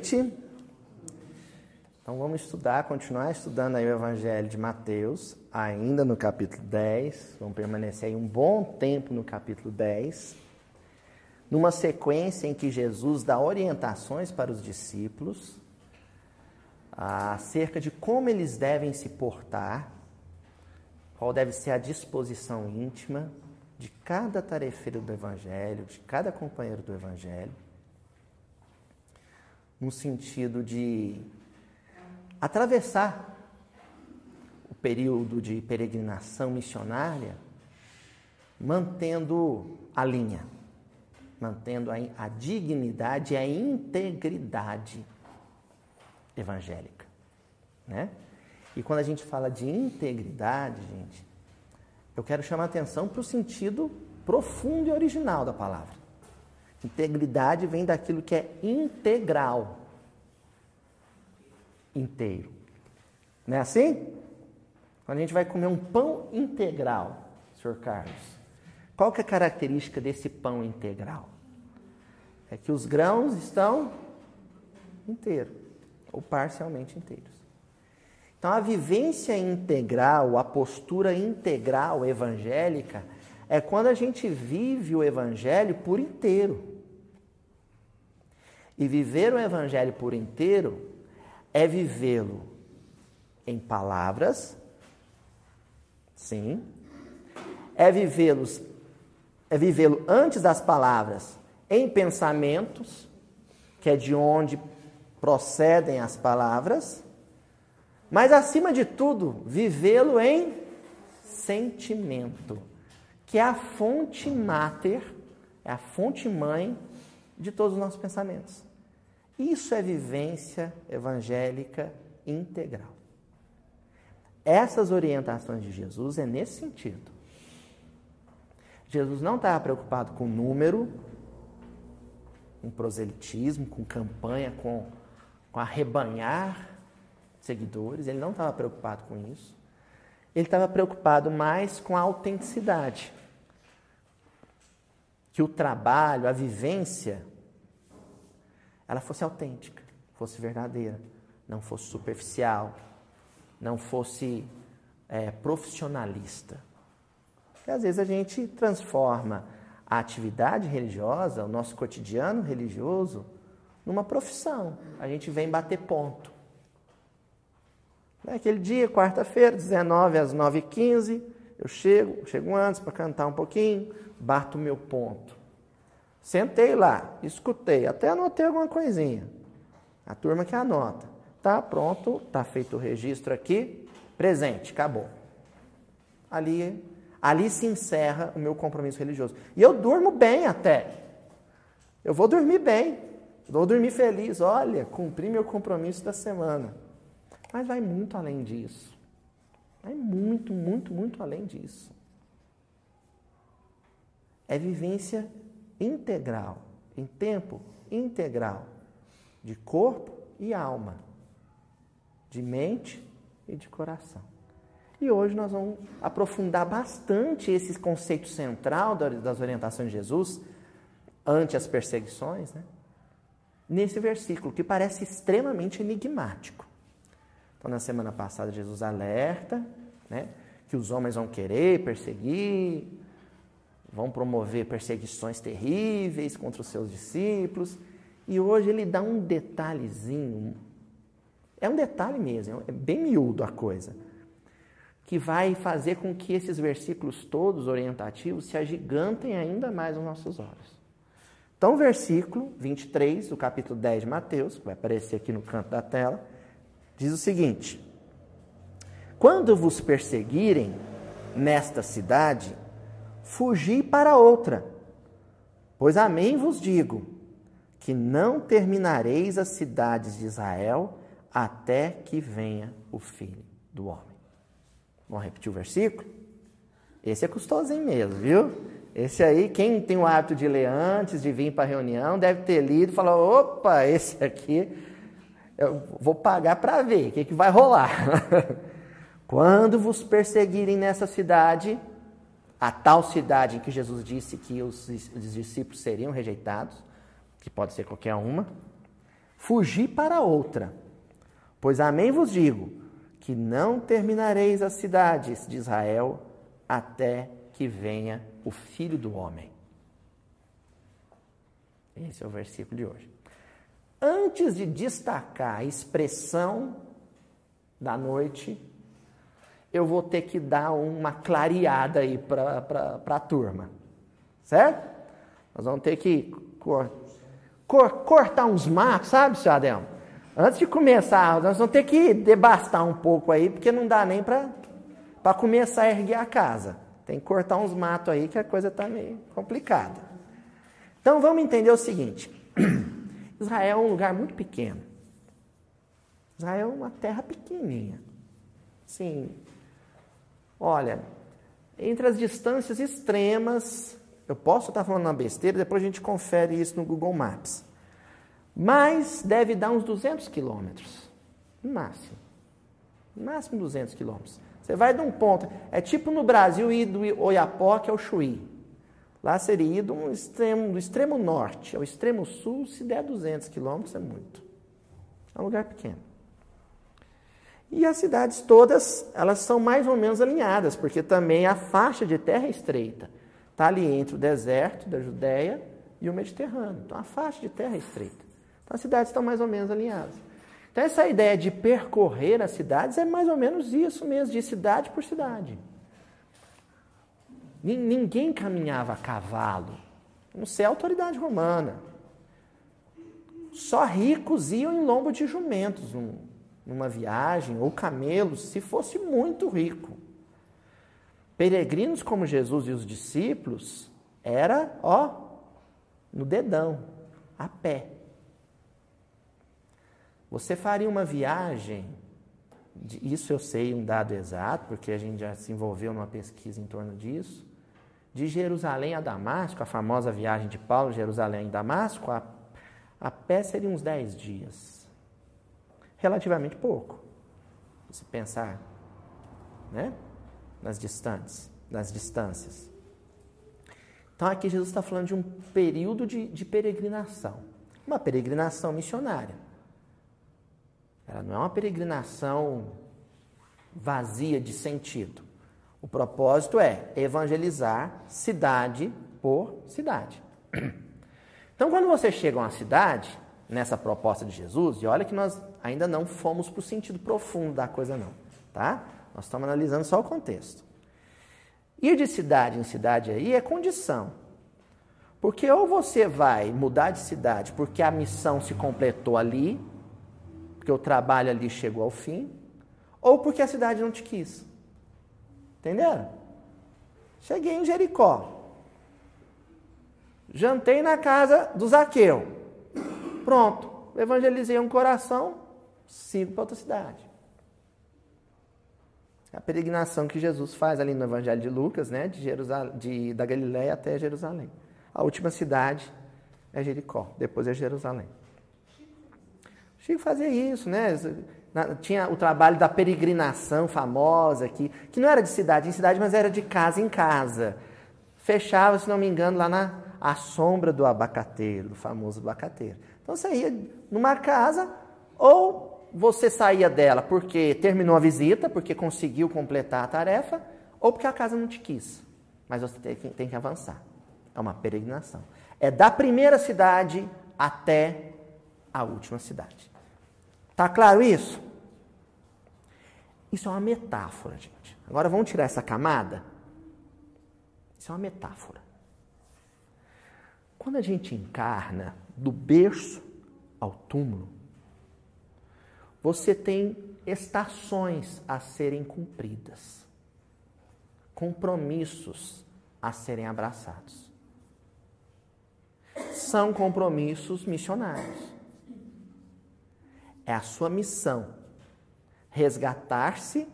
Noite. Então vamos estudar, continuar estudando aí o Evangelho de Mateus, ainda no capítulo 10. Vamos permanecer aí um bom tempo no capítulo 10. Numa sequência em que Jesus dá orientações para os discípulos acerca de como eles devem se portar, qual deve ser a disposição íntima de cada tarefeiro do Evangelho, de cada companheiro do Evangelho no sentido de atravessar o período de peregrinação missionária mantendo a linha, mantendo a, a dignidade e a integridade evangélica, né? E quando a gente fala de integridade, gente, eu quero chamar a atenção para o sentido profundo e original da palavra. Integridade vem daquilo que é integral. Inteiro. Não é assim? Quando a gente vai comer um pão integral, Sr. Carlos, qual que é a característica desse pão integral? É que os grãos estão inteiros, ou parcialmente inteiros. Então, a vivência integral, a postura integral evangélica, é quando a gente vive o evangelho por inteiro. E viver o Evangelho por inteiro é vivê-lo em palavras, sim, é vivê-los, é vivê-lo antes das palavras em pensamentos, que é de onde procedem as palavras, mas acima de tudo, vivê-lo em sentimento, que é a fonte máter, é a fonte mãe de todos os nossos pensamentos. Isso é vivência evangélica integral. Essas orientações de Jesus é nesse sentido. Jesus não estava preocupado com número, com proselitismo, com campanha, com, com arrebanhar seguidores. Ele não estava preocupado com isso. Ele estava preocupado mais com a autenticidade. Que o trabalho, a vivência ela fosse autêntica, fosse verdadeira, não fosse superficial, não fosse é, profissionalista. Porque às vezes a gente transforma a atividade religiosa, o nosso cotidiano religioso, numa profissão. A gente vem bater ponto. Naquele dia, quarta-feira, 19 às 9h15, eu chego, chego antes para cantar um pouquinho, bato o meu ponto. Sentei lá, escutei, até anotei alguma coisinha. A turma que anota. Tá pronto, tá feito o registro aqui, presente, acabou. Ali, ali se encerra o meu compromisso religioso. E eu durmo bem até. Eu vou dormir bem. Vou dormir feliz. Olha, cumpri meu compromisso da semana. Mas vai muito além disso. Vai muito, muito, muito além disso. É vivência integral, em tempo integral, de corpo e alma, de mente e de coração. E hoje nós vamos aprofundar bastante esse conceito central das orientações de Jesus ante as perseguições, né? nesse versículo que parece extremamente enigmático. Então, na semana passada, Jesus alerta né, que os homens vão querer perseguir, vão promover perseguições terríveis contra os seus discípulos. E hoje ele dá um detalhezinho, é um detalhe mesmo, é bem miúdo a coisa, que vai fazer com que esses versículos todos orientativos se agigantem ainda mais aos nossos olhos. Então, o versículo 23 do capítulo 10 de Mateus, que vai aparecer aqui no canto da tela, diz o seguinte: Quando vos perseguirem nesta cidade, fugi para outra. Pois amém vos digo, que não terminareis as cidades de Israel até que venha o Filho do Homem. Vamos repetir o versículo? Esse é custosinho mesmo, viu? Esse aí, quem tem o hábito de ler antes de vir para a reunião, deve ter lido e falar: opa, esse aqui eu vou pagar para ver o que, que vai rolar. Quando vos perseguirem nessa cidade, a tal cidade em que Jesus disse que os, os discípulos seriam rejeitados, que pode ser qualquer uma, fugi para outra. Pois amém vos digo, que não terminareis as cidades de Israel até que venha o Filho do Homem. Esse é o versículo de hoje. Antes de destacar a expressão da noite, eu vou ter que dar uma clareada aí para a turma. Certo? Nós vamos ter que cor, cor, cortar uns matos, sabe, senhor Adelmo? Antes de começar, nós vamos ter que debastar um pouco aí, porque não dá nem para começar a erguer a casa. Tem que cortar uns matos aí, que a coisa está meio complicada. Então vamos entender o seguinte: Israel é um lugar muito pequeno. Israel é uma terra pequenininha. Sim. Olha, entre as distâncias extremas, eu posso estar falando uma besteira, depois a gente confere isso no Google Maps. Mas deve dar uns 200 quilômetros, no máximo. No máximo 200 quilômetros. Você vai de um ponto, é tipo no Brasil ir do Oiapoque ao Chuí. Lá seria ir do extremo, do extremo norte ao extremo sul, se der 200 quilômetros, é muito. É um lugar pequeno. E as cidades todas, elas são mais ou menos alinhadas, porque também a faixa de terra é estreita. Está ali entre o deserto da Judéia e o Mediterrâneo. Então a faixa de terra é estreita. Então as cidades estão mais ou menos alinhadas. Então essa ideia de percorrer as cidades é mais ou menos isso mesmo, de cidade por cidade. Ninguém caminhava a cavalo. Não sei a autoridade romana. Só ricos iam em lombo de jumentos numa viagem, ou camelos, se fosse muito rico. Peregrinos como Jesus e os discípulos, era, ó, no dedão, a pé. Você faria uma viagem, isso eu sei um dado exato, porque a gente já se envolveu numa pesquisa em torno disso, de Jerusalém a Damasco, a famosa viagem de Paulo, Jerusalém a Damasco, a, a pé seria uns 10 dias. Relativamente pouco, se pensar né? nas distantes, nas distâncias. Então aqui Jesus está falando de um período de, de peregrinação, uma peregrinação missionária. Ela não é uma peregrinação vazia de sentido. O propósito é evangelizar cidade por cidade. Então, quando você chega a uma cidade, nessa proposta de Jesus, e olha que nós ainda não fomos para o sentido profundo da coisa, não, tá? Nós estamos analisando só o contexto. Ir de cidade em cidade aí é condição. Porque ou você vai mudar de cidade porque a missão se completou ali, porque o trabalho ali chegou ao fim, ou porque a cidade não te quis. Entenderam? Cheguei em Jericó. Jantei na casa do Zaqueu. Pronto. Evangelizei um coração, sigo para outra cidade. A peregrinação que Jesus faz ali no Evangelho de Lucas, né? De, Jerusalém, de da Galiléia até Jerusalém. A última cidade é Jericó, depois é Jerusalém. Chico fazia isso, né? tinha o trabalho da peregrinação famosa, que, que não era de cidade em cidade, mas era de casa em casa. Fechava, se não me engano, lá na a sombra do abacateiro, do famoso abacateiro. Então você ia numa casa, ou você saía dela porque terminou a visita, porque conseguiu completar a tarefa, ou porque a casa não te quis. Mas você tem que, tem que avançar. É uma peregrinação. É da primeira cidade até a última cidade. Tá claro isso? Isso é uma metáfora, gente. Agora vamos tirar essa camada. Isso é uma metáfora. Quando a gente encarna do berço ao túmulo, você tem estações a serem cumpridas, compromissos a serem abraçados. São compromissos missionários. É a sua missão resgatar-se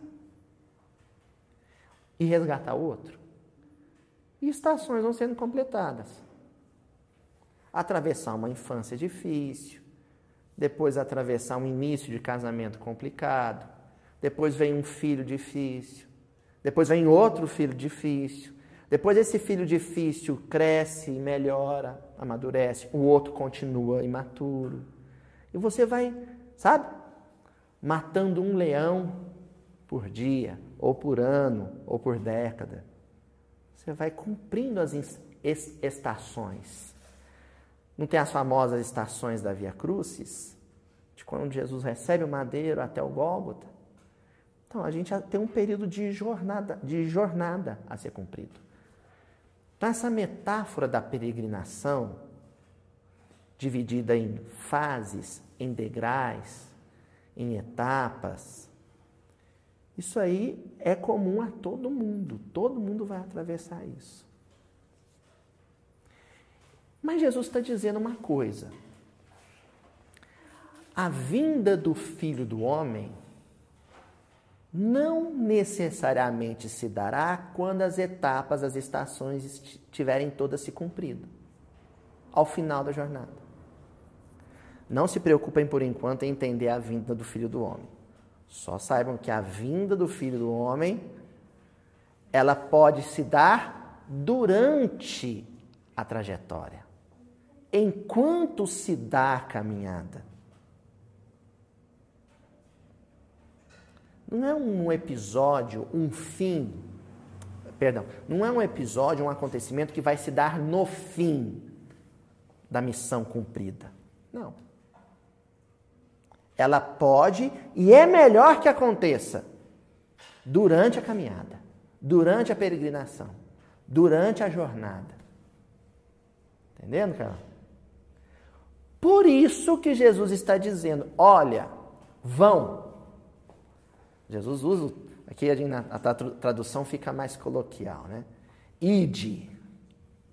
e resgatar o outro. E estações vão sendo completadas. Atravessar uma infância difícil, depois atravessar um início de casamento complicado, depois vem um filho difícil, depois vem outro filho difícil, depois esse filho difícil cresce e melhora, amadurece, o outro continua imaturo. E você vai, sabe? Matando um leão por dia, ou por ano, ou por década. Você vai cumprindo as estações. Não tem as famosas estações da Via Crucis? De quando Jesus recebe o madeiro até o Gólgota? Então, a gente tem um período de jornada, de jornada a ser cumprido. Então, essa metáfora da peregrinação, dividida em fases, em degraus, em etapas, isso aí é comum a todo mundo. Todo mundo vai atravessar isso. Mas Jesus está dizendo uma coisa. A vinda do Filho do Homem não necessariamente se dará quando as etapas, as estações estiverem todas se cumpridas, ao final da jornada. Não se preocupem por enquanto em entender a vinda do Filho do Homem. Só saibam que a vinda do Filho do Homem ela pode se dar durante a trajetória, enquanto se dá a caminhada. Não é um episódio, um fim, perdão, não é um episódio, um acontecimento que vai se dar no fim da missão cumprida. Não. Ela pode e é melhor que aconteça durante a caminhada, durante a peregrinação, durante a jornada. Entendendo, cara? Por isso que Jesus está dizendo: olha, vão. Jesus usa, aqui a tradução fica mais coloquial, né? Ide,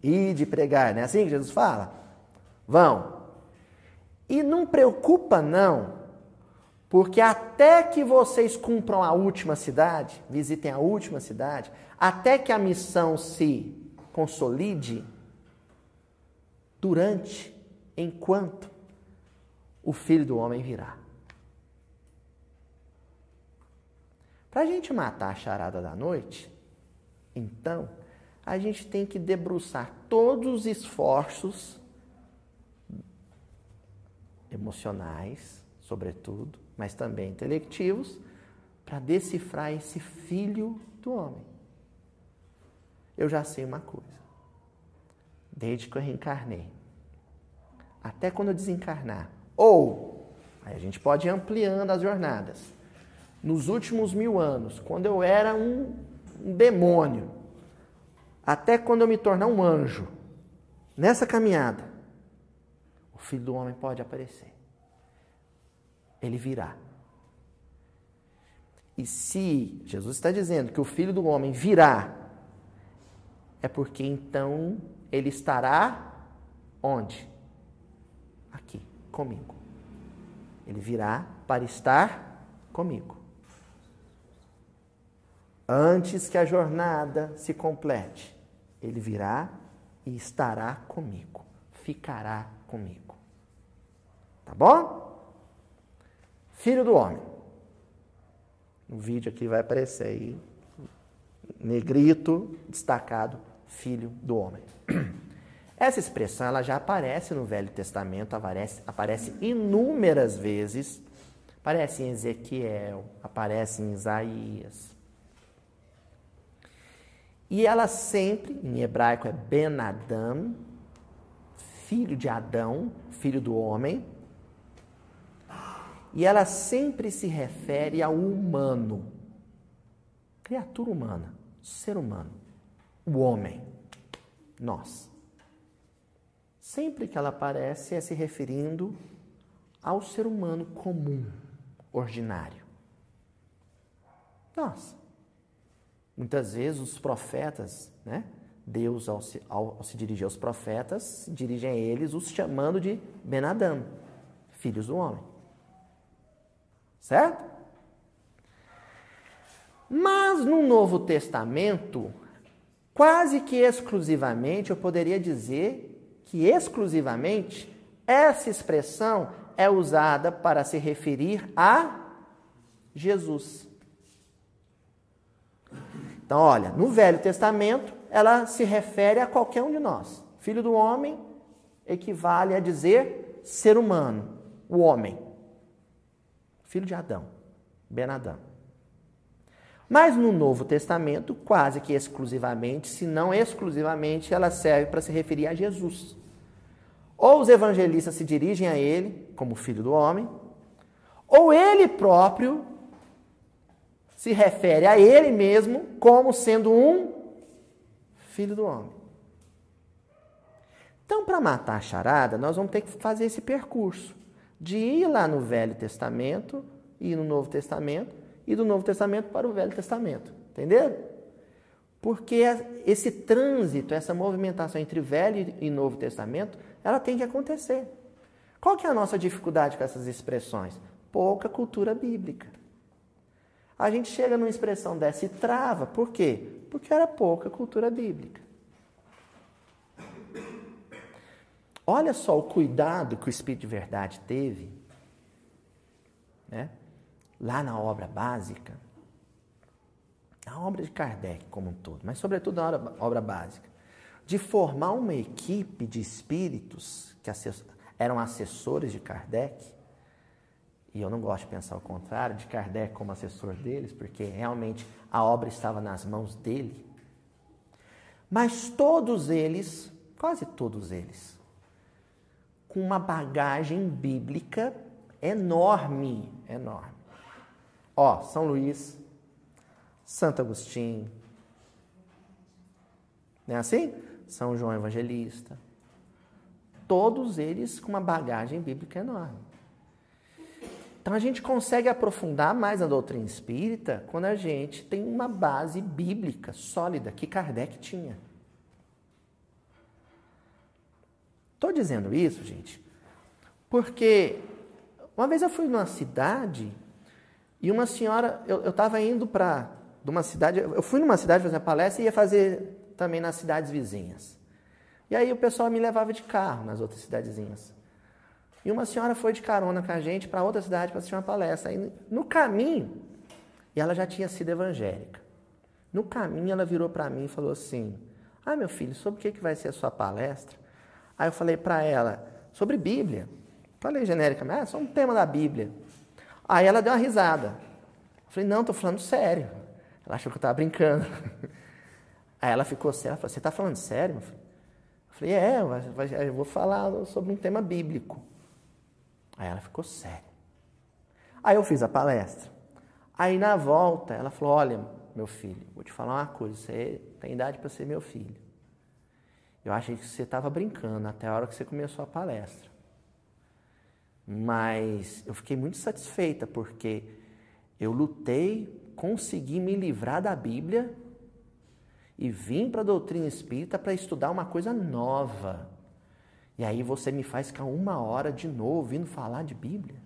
ide pregar, não é assim que Jesus fala? Vão. E não preocupa, não, porque até que vocês cumpram a última cidade, visitem a última cidade, até que a missão se consolide, durante, enquanto o filho do homem virá. Para a gente matar a charada da noite, então, a gente tem que debruçar todos os esforços emocionais, sobretudo, mas também intelectivos, para decifrar esse filho do homem. Eu já sei uma coisa. Desde que eu reencarnei, até quando eu desencarnar, ou aí a gente pode ir ampliando as jornadas. Nos últimos mil anos, quando eu era um, um demônio, até quando eu me tornar um anjo, nessa caminhada, o filho do homem pode aparecer ele virá. E se Jesus está dizendo que o filho do homem virá, é porque então ele estará onde? Aqui, comigo. Ele virá para estar comigo. Antes que a jornada se complete, ele virá e estará comigo, ficará comigo. Tá bom? Filho do homem. No vídeo aqui vai aparecer aí, negrito, destacado, filho do homem. Essa expressão ela já aparece no Velho Testamento, aparece, aparece inúmeras vezes. Aparece em Ezequiel, aparece em Isaías. E ela sempre, em hebraico é Ben Adam, filho de Adão, filho do homem. E ela sempre se refere ao humano, criatura humana, ser humano, o homem, nós. Sempre que ela aparece é se referindo ao ser humano comum, ordinário. Nós. Muitas vezes os profetas, né? Deus, ao se, ao, ao se dirigir aos profetas, dirige a eles os chamando de Benadam, filhos do homem. Certo? Mas no Novo Testamento, quase que exclusivamente, eu poderia dizer que exclusivamente essa expressão é usada para se referir a Jesus. Então, olha, no Velho Testamento, ela se refere a qualquer um de nós. Filho do homem equivale a dizer ser humano. o homem, filho de Adão, Ben Adão. Mas no Novo Testamento, quase que exclusivamente, se não exclusivamente, ela serve para se referir a Jesus. Ou os evangelistas se dirigem a ele como filho do homem, ou ele próprio se refere a ele mesmo como sendo um filho do homem. Então, para matar a charada, nós vamos ter que fazer esse percurso de ir lá no Velho Testamento e no Novo Testamento e do Novo Testamento para o Velho Testamento. Entenderam? Porque esse trânsito, essa movimentação entre Velho e Novo Testamento, ela tem que acontecer. Qual que é a nossa dificuldade com essas expressões? Pouca cultura bíblica. A gente chega numa expressão dessa e trava. Por quê? Porque era pouca cultura bíblica. Olha só o cuidado que o Espírito de Verdade teve, né? Lá na obra básica, a obra de Kardec como um todo, mas sobretudo na obra, obra básica, de formar uma equipe de espíritos que eram assessores de Kardec, e eu não gosto de pensar o contrário, de Kardec como assessor deles, porque realmente a obra estava nas mãos dele. Mas todos eles, quase todos eles, com uma bagagem bíblica enorme, enorme. Ó, São Luís, Santo Agostinho, não é assim? São João Evangelista. Todos eles com uma bagagem bíblica enorme. Então a gente consegue aprofundar mais a doutrina espírita quando a gente tem uma base bíblica sólida que Kardec tinha. Estou dizendo isso, gente, porque uma vez eu fui numa cidade e uma senhora, eu estava indo para uma cidade, eu fui numa cidade fazer uma palestra e ia fazer também nas cidades vizinhas. E aí o pessoal me levava de carro nas outras cidadezinhas. E uma senhora foi de carona com a gente para outra cidade para assistir uma palestra. Aí, no caminho, e ela já tinha sido evangélica. No caminho, ela virou para mim e falou assim: Ah, meu filho, sobre o que, que vai ser a sua palestra? Aí eu falei para ela: Sobre Bíblia. Falei genericamente: Ah, só um tema da Bíblia. Aí ela deu uma risada. Eu falei: Não, estou falando sério. Ela achou que eu estava brincando. Aí ela ficou séria. Ela falou: Você está falando sério? Eu falei: É, eu vou falar sobre um tema bíblico. Aí ela ficou séria. Aí eu fiz a palestra. Aí na volta ela falou: Olha, meu filho, vou te falar uma coisa, você tem idade para ser meu filho. Eu achei que você estava brincando até a hora que você começou a palestra. Mas eu fiquei muito satisfeita porque eu lutei, consegui me livrar da Bíblia e vim para a doutrina espírita para estudar uma coisa nova. E aí você me faz ficar uma hora de novo vindo falar de Bíblia.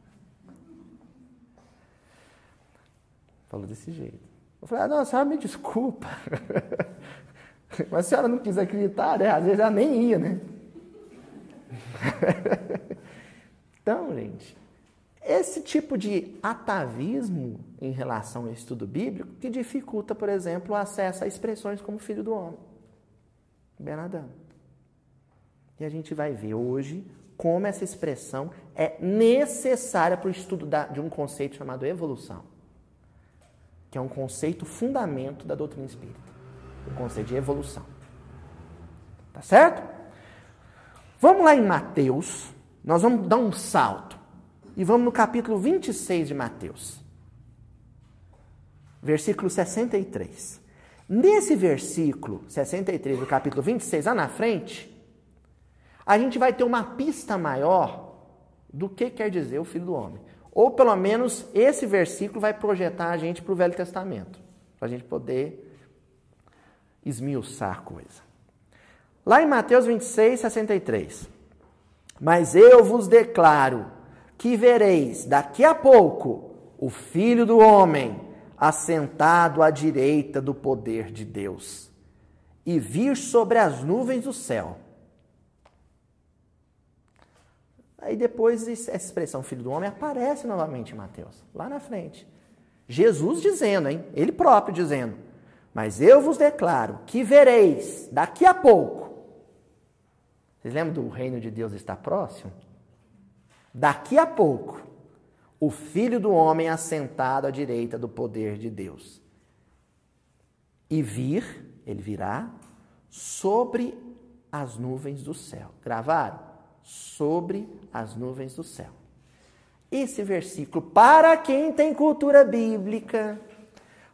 Falou desse jeito. Eu falei, ah, não, a senhora me desculpa. Mas a senhora não quis acreditar, né? Às vezes ela nem ia, né? então, gente, esse tipo de atavismo em relação ao estudo bíblico que dificulta, por exemplo, o acesso a expressões como filho do homem. Benadão. E a gente vai ver hoje como essa expressão é necessária para o estudo de um conceito chamado evolução, que é um conceito fundamento da doutrina espírita, o conceito de evolução. Tá certo? Vamos lá em Mateus, nós vamos dar um salto e vamos no capítulo 26 de Mateus, versículo 63. Nesse versículo 63 do capítulo 26, lá na frente, a gente vai ter uma pista maior do que quer dizer o Filho do Homem. Ou pelo menos esse versículo vai projetar a gente para o Velho Testamento, para a gente poder esmiuçar a coisa. Lá em Mateus 26, 63. Mas eu vos declaro que vereis daqui a pouco o Filho do Homem assentado à direita do poder de Deus e vir sobre as nuvens do céu. Aí depois essa expressão filho do homem aparece novamente em Mateus, lá na frente. Jesus dizendo, hein? Ele próprio dizendo: Mas eu vos declaro que vereis daqui a pouco. Vocês lembram do reino de Deus está próximo? daqui a pouco, o filho do homem assentado à direita do poder de Deus. E vir, ele virá, sobre as nuvens do céu. Gravaram? Sobre as nuvens do céu. Esse versículo, para quem tem cultura bíblica,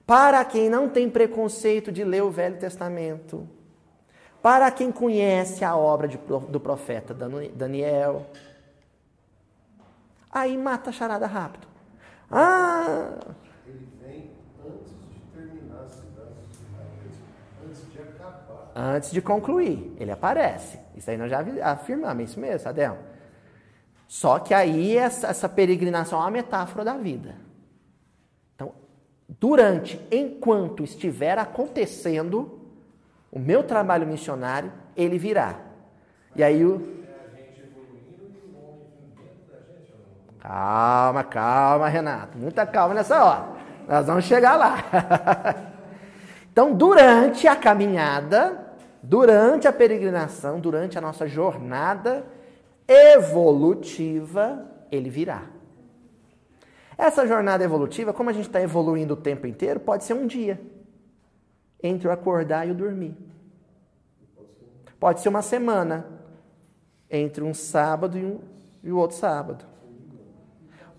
para quem não tem preconceito de ler o Velho Testamento, para quem conhece a obra de, do profeta Daniel, aí mata a charada rápido. Ah! Ele vem antes de terminar a cidade, antes de acabar. Antes de concluir, ele aparece. Isso aí nós já afirmamos, isso mesmo, Adel. Só que aí essa, essa peregrinação é uma metáfora da vida. Então, durante, enquanto estiver acontecendo o meu trabalho missionário, ele virá. E aí o. Calma, calma, Renato. Muita calma nessa hora. Nós vamos chegar lá. então, durante a caminhada, durante a peregrinação, durante a nossa jornada evolutiva, ele virá. Essa jornada evolutiva, como a gente está evoluindo o tempo inteiro, pode ser um dia entre o acordar e o dormir. Pode ser uma semana entre um sábado e, um, e o outro sábado.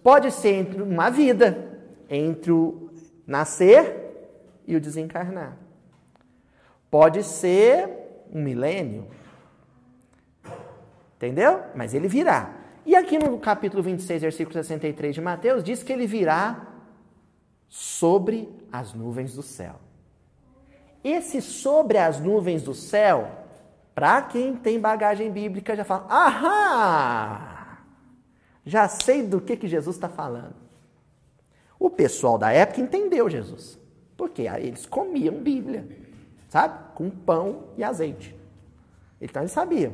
Pode ser entre uma vida entre o nascer e o desencarnar. Pode ser um milênio. Entendeu? Mas ele virá. E aqui no capítulo 26, versículo 63 de Mateus, diz que ele virá sobre as nuvens do céu. Esse sobre as nuvens do céu, para quem tem bagagem bíblica, já fala: ahá! Já sei do que, que Jesus está falando. O pessoal da época entendeu Jesus. Porque eles comiam Bíblia, sabe? Com pão e azeite. Então eles sabiam.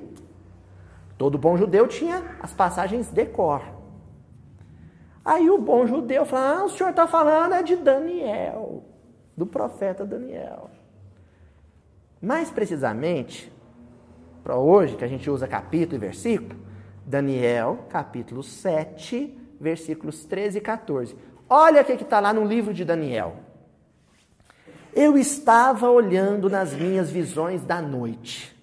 Todo bom judeu tinha as passagens de cor. Aí o bom judeu fala: ah, o senhor está falando é de Daniel, do profeta Daniel. Mais precisamente, para hoje, que a gente usa capítulo e versículo, Daniel, capítulo 7, versículos 13 e 14. Olha o que está lá no livro de Daniel. Eu estava olhando nas minhas visões da noite.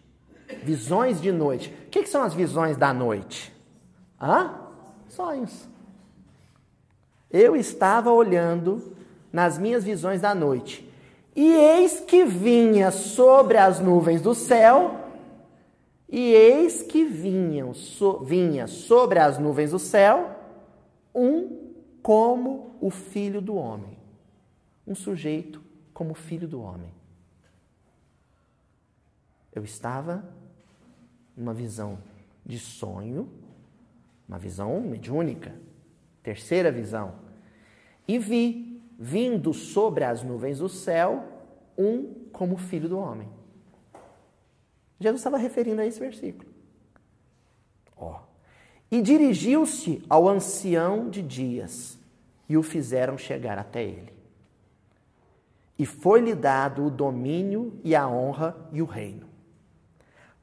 Visões de noite. O que, que são as visões da noite? Hã? Sonhos. Eu estava olhando nas minhas visões da noite e eis que vinha sobre as nuvens do céu, e eis que vinham, so, vinha sobre as nuvens do céu um como o filho do homem. Um sujeito como filho do homem. Eu estava numa visão de sonho, uma visão mediúnica, terceira visão, e vi vindo sobre as nuvens do céu, um como filho do homem. Jesus estava referindo a esse versículo. Ó. E dirigiu-se ao ancião de dias e o fizeram chegar até ele. E foi-lhe dado o domínio e a honra e o reino,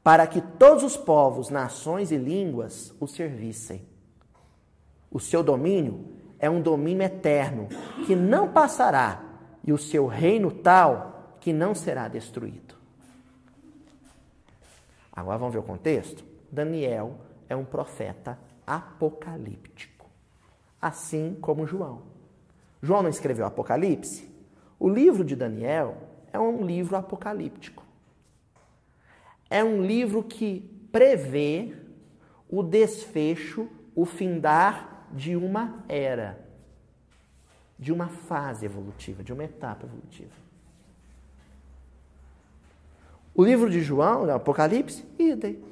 para que todos os povos, nações e línguas o servissem. O seu domínio é um domínio eterno que não passará e o seu reino tal que não será destruído. Agora vamos ver o contexto? Daniel é um profeta apocalíptico, assim como João. João não escreveu Apocalipse? O livro de Daniel é um livro apocalíptico. É um livro que prevê o desfecho, o findar de uma era, de uma fase evolutiva, de uma etapa evolutiva. O livro de João, Apocalipse, idem.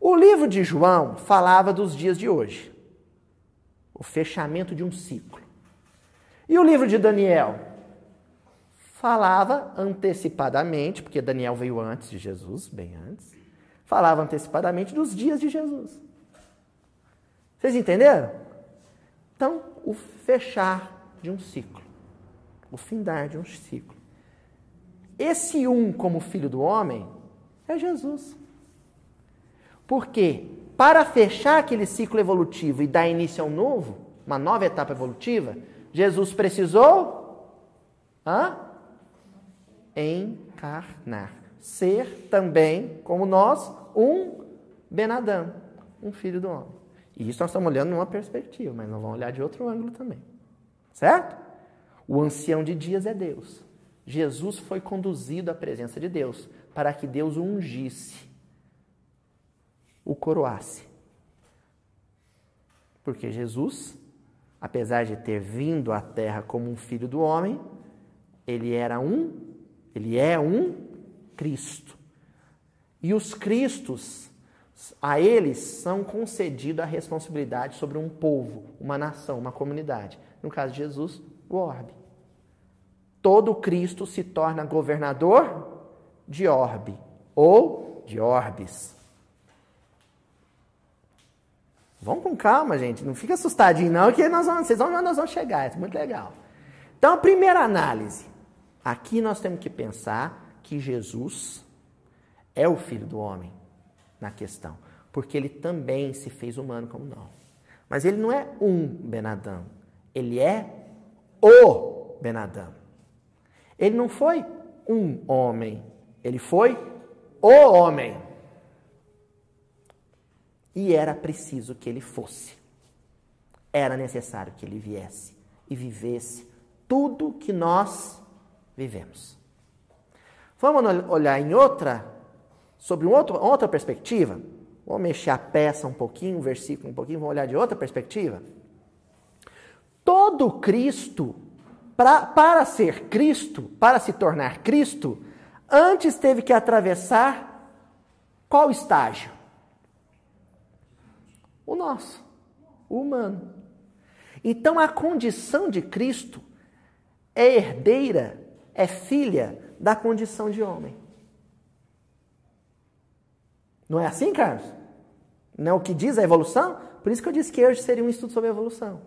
O livro de João falava dos dias de hoje, o fechamento de um ciclo. E o livro de Daniel falava antecipadamente, porque Daniel veio antes de Jesus, bem antes, falava antecipadamente dos dias de Jesus. Vocês entenderam? Então, o fechar de um ciclo, o findar de um ciclo. Esse um como filho do homem é Jesus. Porque para fechar aquele ciclo evolutivo e dar início a um novo, uma nova etapa evolutiva, Jesus precisou hã? encarnar. Ser também, como nós, um Benadão, um filho do homem. E isso nós estamos olhando numa perspectiva, mas nós vamos olhar de outro ângulo também. Certo? O ancião de dias é Deus. Jesus foi conduzido à presença de Deus para que Deus o ungisse, o coroasse. Porque Jesus, apesar de ter vindo à terra como um filho do homem, ele era um, ele é um Cristo. E os Cristos, a eles são concedidas a responsabilidade sobre um povo, uma nação, uma comunidade. No caso de Jesus, o orbe todo Cristo se torna governador de orbe ou de orbes. Vamos com calma, gente. Não fica assustadinho, não, que nós vamos, vocês vão onde nós vamos chegar. É muito legal. Então, a primeira análise. Aqui nós temos que pensar que Jesus é o Filho do Homem na questão. Porque ele também se fez humano como nós. Mas ele não é um Benadão. Ele é o Benadão. Ele não foi um homem, ele foi o homem. E era preciso que ele fosse. Era necessário que ele viesse e vivesse tudo que nós vivemos. Vamos olhar em outra, sobre um outro, outra perspectiva? Vamos mexer a peça um pouquinho, o versículo um pouquinho, vamos olhar de outra perspectiva? Todo Cristo Pra, para ser Cristo, para se tornar Cristo, antes teve que atravessar qual estágio? O nosso, o humano. Então a condição de Cristo é herdeira, é filha da condição de homem. Não é assim, Carlos? Não é o que diz a evolução? Por isso que eu disse que hoje seria um estudo sobre a evolução.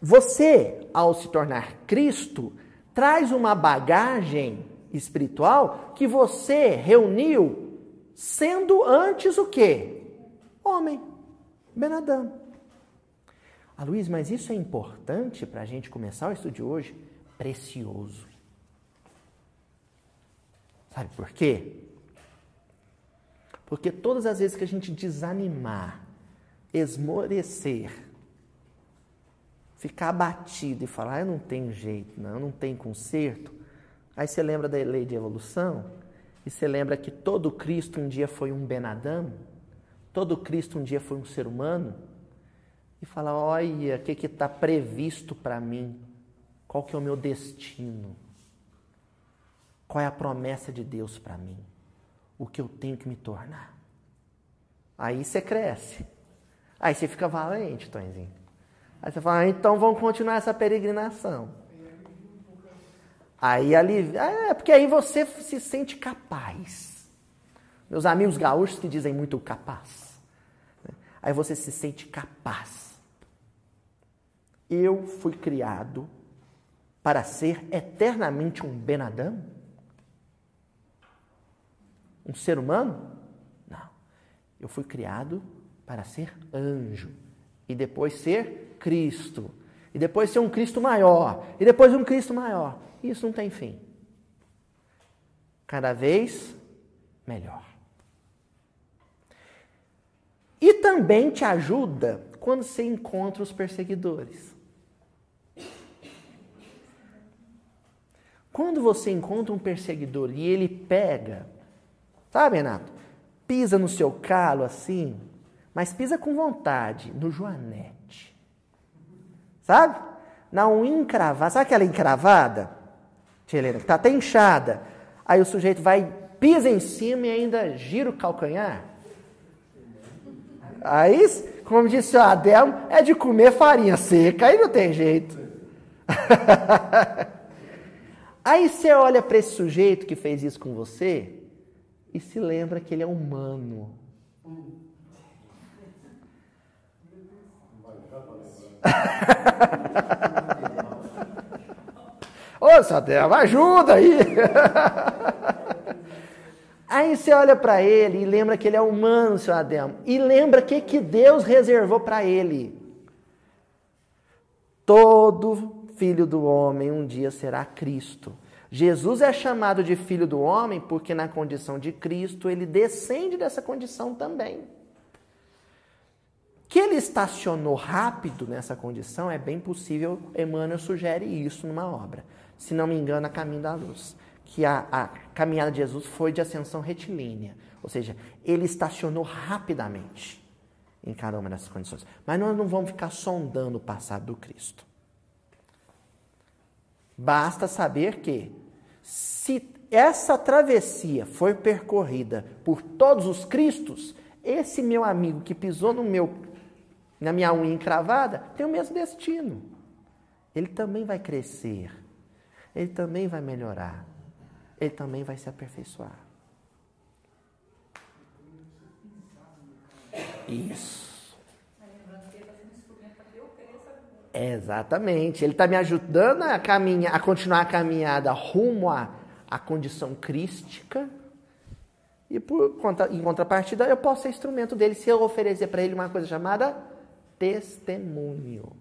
Você, ao se tornar Cristo, traz uma bagagem espiritual que você reuniu sendo antes o quê? Homem, Benadão. Ah, Luiz, mas isso é importante para a gente começar o estudo de hoje? Precioso. Sabe por quê? Porque todas as vezes que a gente desanimar, esmorecer, ficar abatido e falar, ah, eu não tenho jeito, não, não tem conserto. Aí você lembra da lei de evolução e você lembra que todo Cristo um dia foi um Benadam, todo Cristo um dia foi um ser humano e fala, olha, o que está previsto para mim? Qual que é o meu destino? Qual é a promessa de Deus para mim? O que eu tenho que me tornar? Aí você cresce. Aí você fica valente, Tonzinho. Aí você fala, ah, então vamos continuar essa peregrinação. Aí ali, é porque aí você se sente capaz. Meus amigos gaúchos que dizem muito capaz. Né? Aí você se sente capaz. Eu fui criado para ser eternamente um Benadão? Um ser humano? Não. Eu fui criado para ser anjo e depois ser Cristo, e depois ser um Cristo maior, e depois um Cristo maior. Isso não tem fim. Cada vez melhor. E também te ajuda quando você encontra os perseguidores. Quando você encontra um perseguidor e ele pega, sabe, Renato? Pisa no seu calo assim, mas pisa com vontade, no joanete. Sabe? Na unha encravada. Sabe aquela encravada? Helena, que está até inchada. Aí o sujeito vai, pisa em cima e ainda gira o calcanhar. Aí, como disse o Adelmo, é de comer farinha seca, aí não tem jeito. aí você olha para esse sujeito que fez isso com você e se lembra que ele é humano. Ô, Sadel, ajuda aí! aí você olha para ele e lembra que ele é humano, seu Ademo, e lembra que que Deus reservou para ele. Todo filho do homem um dia será Cristo. Jesus é chamado de filho do homem porque, na condição de Cristo, ele descende dessa condição também. Que ele estacionou rápido nessa condição é bem possível, Emmanuel sugere isso numa obra. Se não me engano, a Caminho da Luz. Que a, a caminhada de Jesus foi de ascensão retilínea. Ou seja, ele estacionou rapidamente em cada uma dessas condições. Mas nós não vamos ficar sondando o passado do Cristo. Basta saber que, se essa travessia foi percorrida por todos os Cristos, esse meu amigo que pisou no meu, na minha unha encravada tem o mesmo destino. Ele também vai crescer, ele também vai melhorar, ele também vai se aperfeiçoar. Isso. Exatamente. Ele está me ajudando a caminhar, a continuar a caminhada rumo à, à condição crística. E por, em contrapartida, eu posso ser instrumento dele se eu oferecer para ele uma coisa chamada testemunho.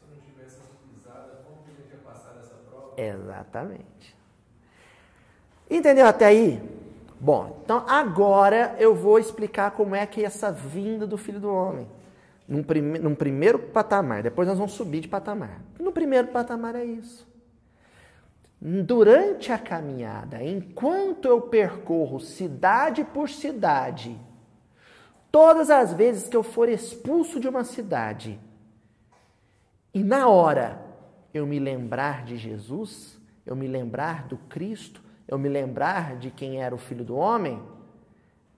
Se não tivesse pisada, como ele tinha passado essa prova? Exatamente. Entendeu até aí? Bom, então agora eu vou explicar como é que é essa vinda do Filho do Homem num, num primeiro patamar, depois nós vamos subir de patamar. No primeiro patamar é isso. Durante a caminhada, enquanto eu percorro cidade por cidade, todas as vezes que eu for expulso de uma cidade, e na hora eu me lembrar de Jesus, eu me lembrar do Cristo, eu me lembrar de quem era o Filho do Homem,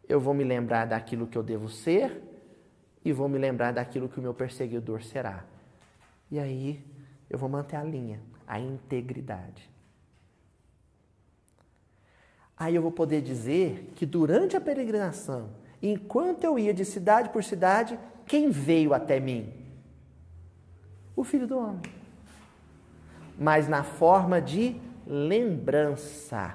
eu vou me lembrar daquilo que eu devo ser e vou me lembrar daquilo que o meu perseguidor será. E aí eu vou manter a linha, a integridade. Aí eu vou poder dizer que durante a peregrinação, enquanto eu ia de cidade por cidade, quem veio até mim? O Filho do Homem. Mas na forma de lembrança.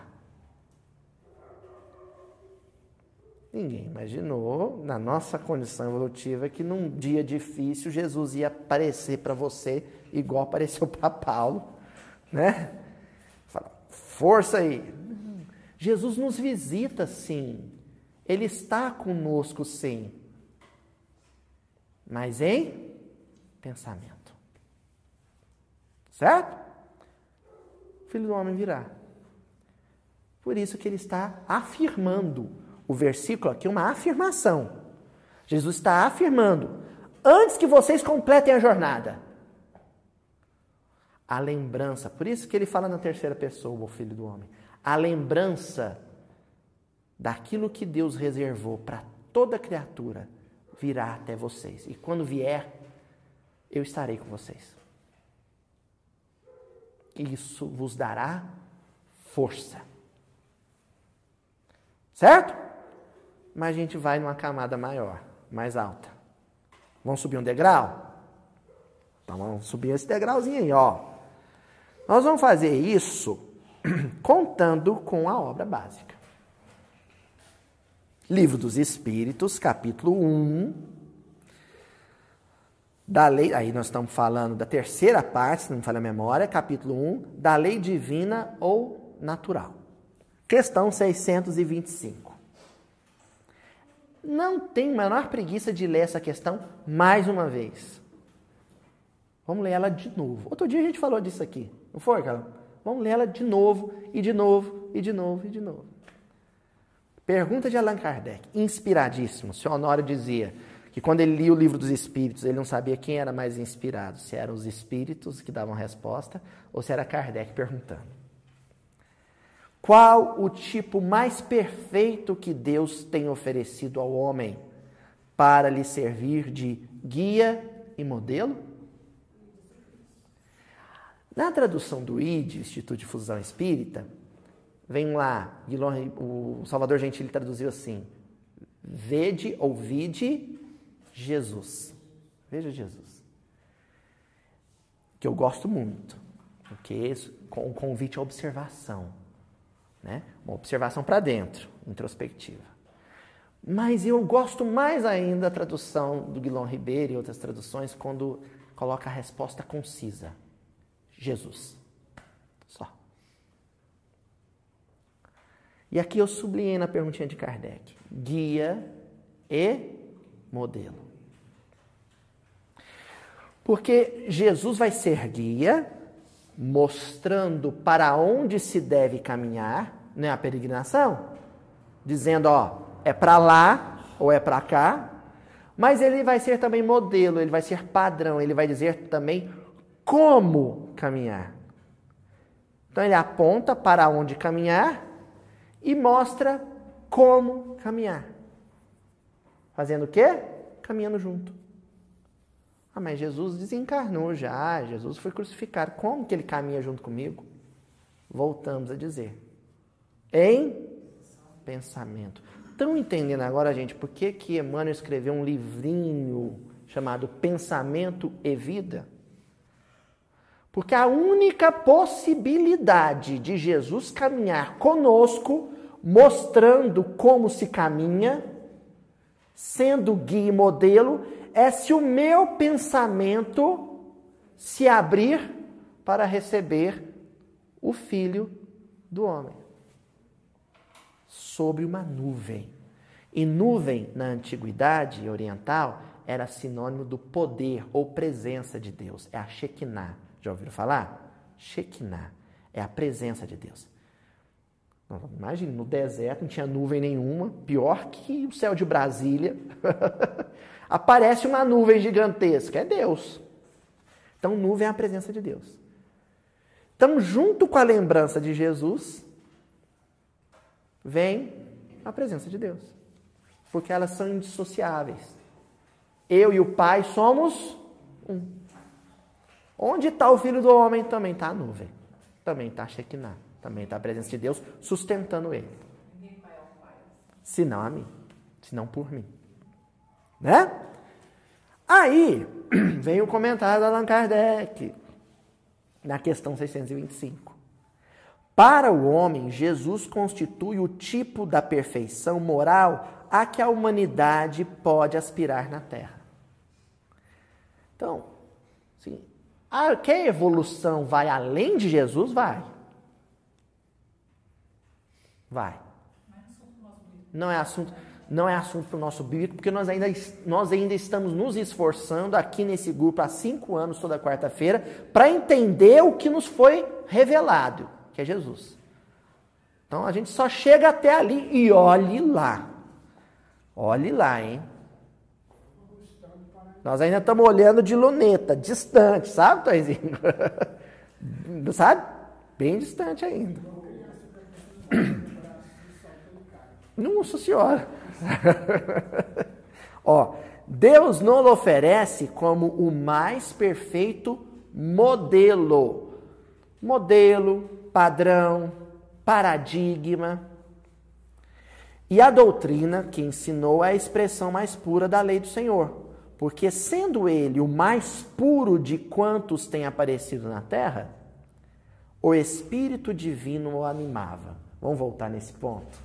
Ninguém imaginou, na nossa condição evolutiva, que num dia difícil Jesus ia aparecer para você igual apareceu para Paulo, né? Fala, força aí. Jesus nos visita sim. Ele está conosco sim. Mas em pensamento. Certo? O filho do homem virá. Por isso que ele está afirmando o versículo aqui é uma afirmação. Jesus está afirmando: antes que vocês completem a jornada, a lembrança, por isso que ele fala na terceira pessoa, o filho do homem, a lembrança daquilo que Deus reservou para toda criatura virá até vocês. E quando vier, eu estarei com vocês. Isso vos dará força. Certo? Mas a gente vai numa camada maior, mais alta. Vamos subir um degrau? Então vamos subir esse degrauzinho aí, ó. Nós vamos fazer isso contando com a obra básica. Livro dos Espíritos, capítulo 1. Da lei, aí nós estamos falando da terceira parte, se não me falha a memória, capítulo 1, da lei divina ou natural. Questão 625 não tem menor preguiça de ler essa questão mais uma vez. Vamos ler ela de novo. Outro dia a gente falou disso aqui, não foi, cara? Vamos ler ela de novo, e de novo, e de novo, e de novo. Pergunta de Allan Kardec, inspiradíssimo. O senhor Honório dizia que quando ele lia o livro dos Espíritos, ele não sabia quem era mais inspirado, se eram os Espíritos que davam resposta ou se era Kardec perguntando. Qual o tipo mais perfeito que Deus tem oferecido ao homem para lhe servir de guia e modelo? Na tradução do ID, Instituto de Fusão Espírita, vem lá, o Salvador Gentili traduziu assim: Vede ou vide Jesus. Veja Jesus. Que eu gosto muito, porque é um convite à observação Né? Uma observação para dentro, introspectiva. Mas eu gosto mais ainda da tradução do Guilherme Ribeiro e outras traduções quando coloca a resposta concisa: Jesus. Só. E aqui eu sublinhei na perguntinha de Kardec: guia e modelo. Porque Jesus vai ser guia, mostrando para onde se deve caminhar, né, a peregrinação, dizendo, ó, é para lá ou é para cá, mas ele vai ser também modelo, ele vai ser padrão, ele vai dizer também como caminhar. Então ele aponta para onde caminhar e mostra como caminhar. Fazendo o quê? Caminhando junto. Ah, mas Jesus desencarnou já, Jesus foi crucificado. Como que ele caminha junto comigo? Voltamos a dizer. Em pensamento. Estão entendendo agora, gente, por que, que Emmanuel escreveu um livrinho chamado Pensamento e Vida? Porque a única possibilidade de Jesus caminhar conosco, mostrando como se caminha, sendo guia e modelo, é se o meu pensamento se abrir para receber o Filho do homem sobre uma nuvem. E nuvem, na antiguidade oriental, era sinônimo do poder ou presença de Deus. É a Shekinah. Já ouviram falar? Shekinah. É a presença de Deus. Imagine, no deserto não tinha nuvem nenhuma, pior que o céu de Brasília. Aparece uma nuvem gigantesca, é Deus. Então, nuvem é a presença de Deus. Então, junto com a lembrança de Jesus, vem a presença de Deus. Porque elas são indissociáveis. Eu e o Pai somos um. Onde está o Filho do Homem? Também está a nuvem. Também está a Shekinah. Também está a presença de Deus sustentando ele. Se não a mim. Se não por mim. Né? Aí vem o comentário da Allan Kardec, na questão 625. Para o homem, Jesus constitui o tipo da perfeição moral a que a humanidade pode aspirar na Terra. Então, sim, a, que a evolução vai além de Jesus? Vai. Vai. Não é assunto, não é assunto para o nosso bíblico, porque nós ainda, nós ainda estamos nos esforçando aqui nesse grupo há cinco anos, toda quarta-feira, para entender o que nos foi revelado que é Jesus. Então a gente só chega até ali e olhe lá. Olhe lá, hein? Nós ainda estamos olhando de luneta, distante, sabe, Toizinho? sabe? Bem distante ainda. Nossa Senhora! Ó, Deus nos oferece como o mais perfeito modelo. Modelo, padrão, paradigma. E a doutrina que ensinou é a expressão mais pura da lei do Senhor, porque sendo ele o mais puro de quantos tem aparecido na terra, o Espírito Divino o animava. Vamos voltar nesse ponto,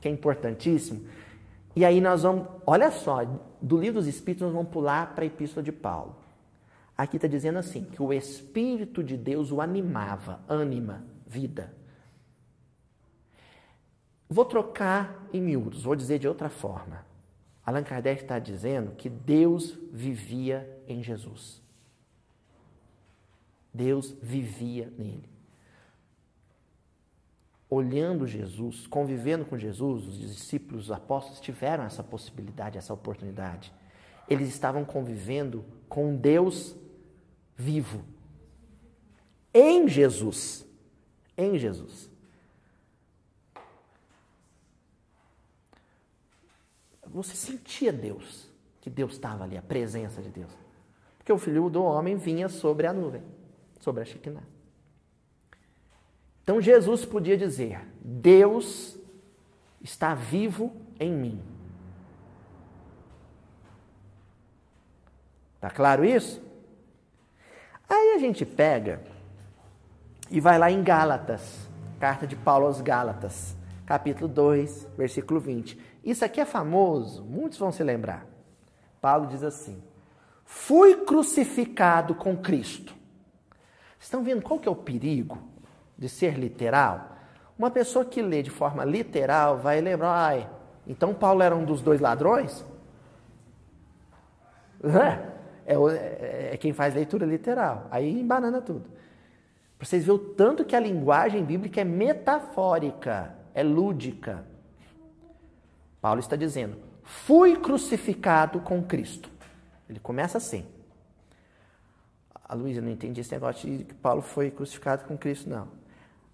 que é importantíssimo. E aí nós vamos, olha só, do livro dos Espíritos nós vamos pular para a Epístola de Paulo. Aqui está dizendo assim: que o Espírito de Deus o animava, anima, vida. Vou trocar em miúdos, vou dizer de outra forma. Allan Kardec está dizendo que Deus vivia em Jesus. Deus vivia nele. Olhando Jesus, convivendo com Jesus, os discípulos, os apóstolos tiveram essa possibilidade, essa oportunidade. Eles estavam convivendo com Deus vivo. Em Jesus. Em Jesus. Você sentia Deus, que Deus estava ali, a presença de Deus. Porque o filho do homem vinha sobre a nuvem, sobre a Shekinah. Então Jesus podia dizer: Deus está vivo em mim. Tá claro isso? Aí a gente pega e vai lá em Gálatas, Carta de Paulo aos Gálatas, capítulo 2, versículo 20. Isso aqui é famoso, muitos vão se lembrar. Paulo diz assim: Fui crucificado com Cristo. Estão vendo qual que é o perigo de ser literal? Uma pessoa que lê de forma literal vai lembrar, ai, então Paulo era um dos dois ladrões? É, é, é quem faz leitura literal. Aí embanana tudo. Para vocês verem o tanto que a linguagem bíblica é metafórica, é lúdica. Paulo está dizendo: fui crucificado com Cristo. Ele começa assim. A Luísa não entendi esse negócio de que Paulo foi crucificado com Cristo, não.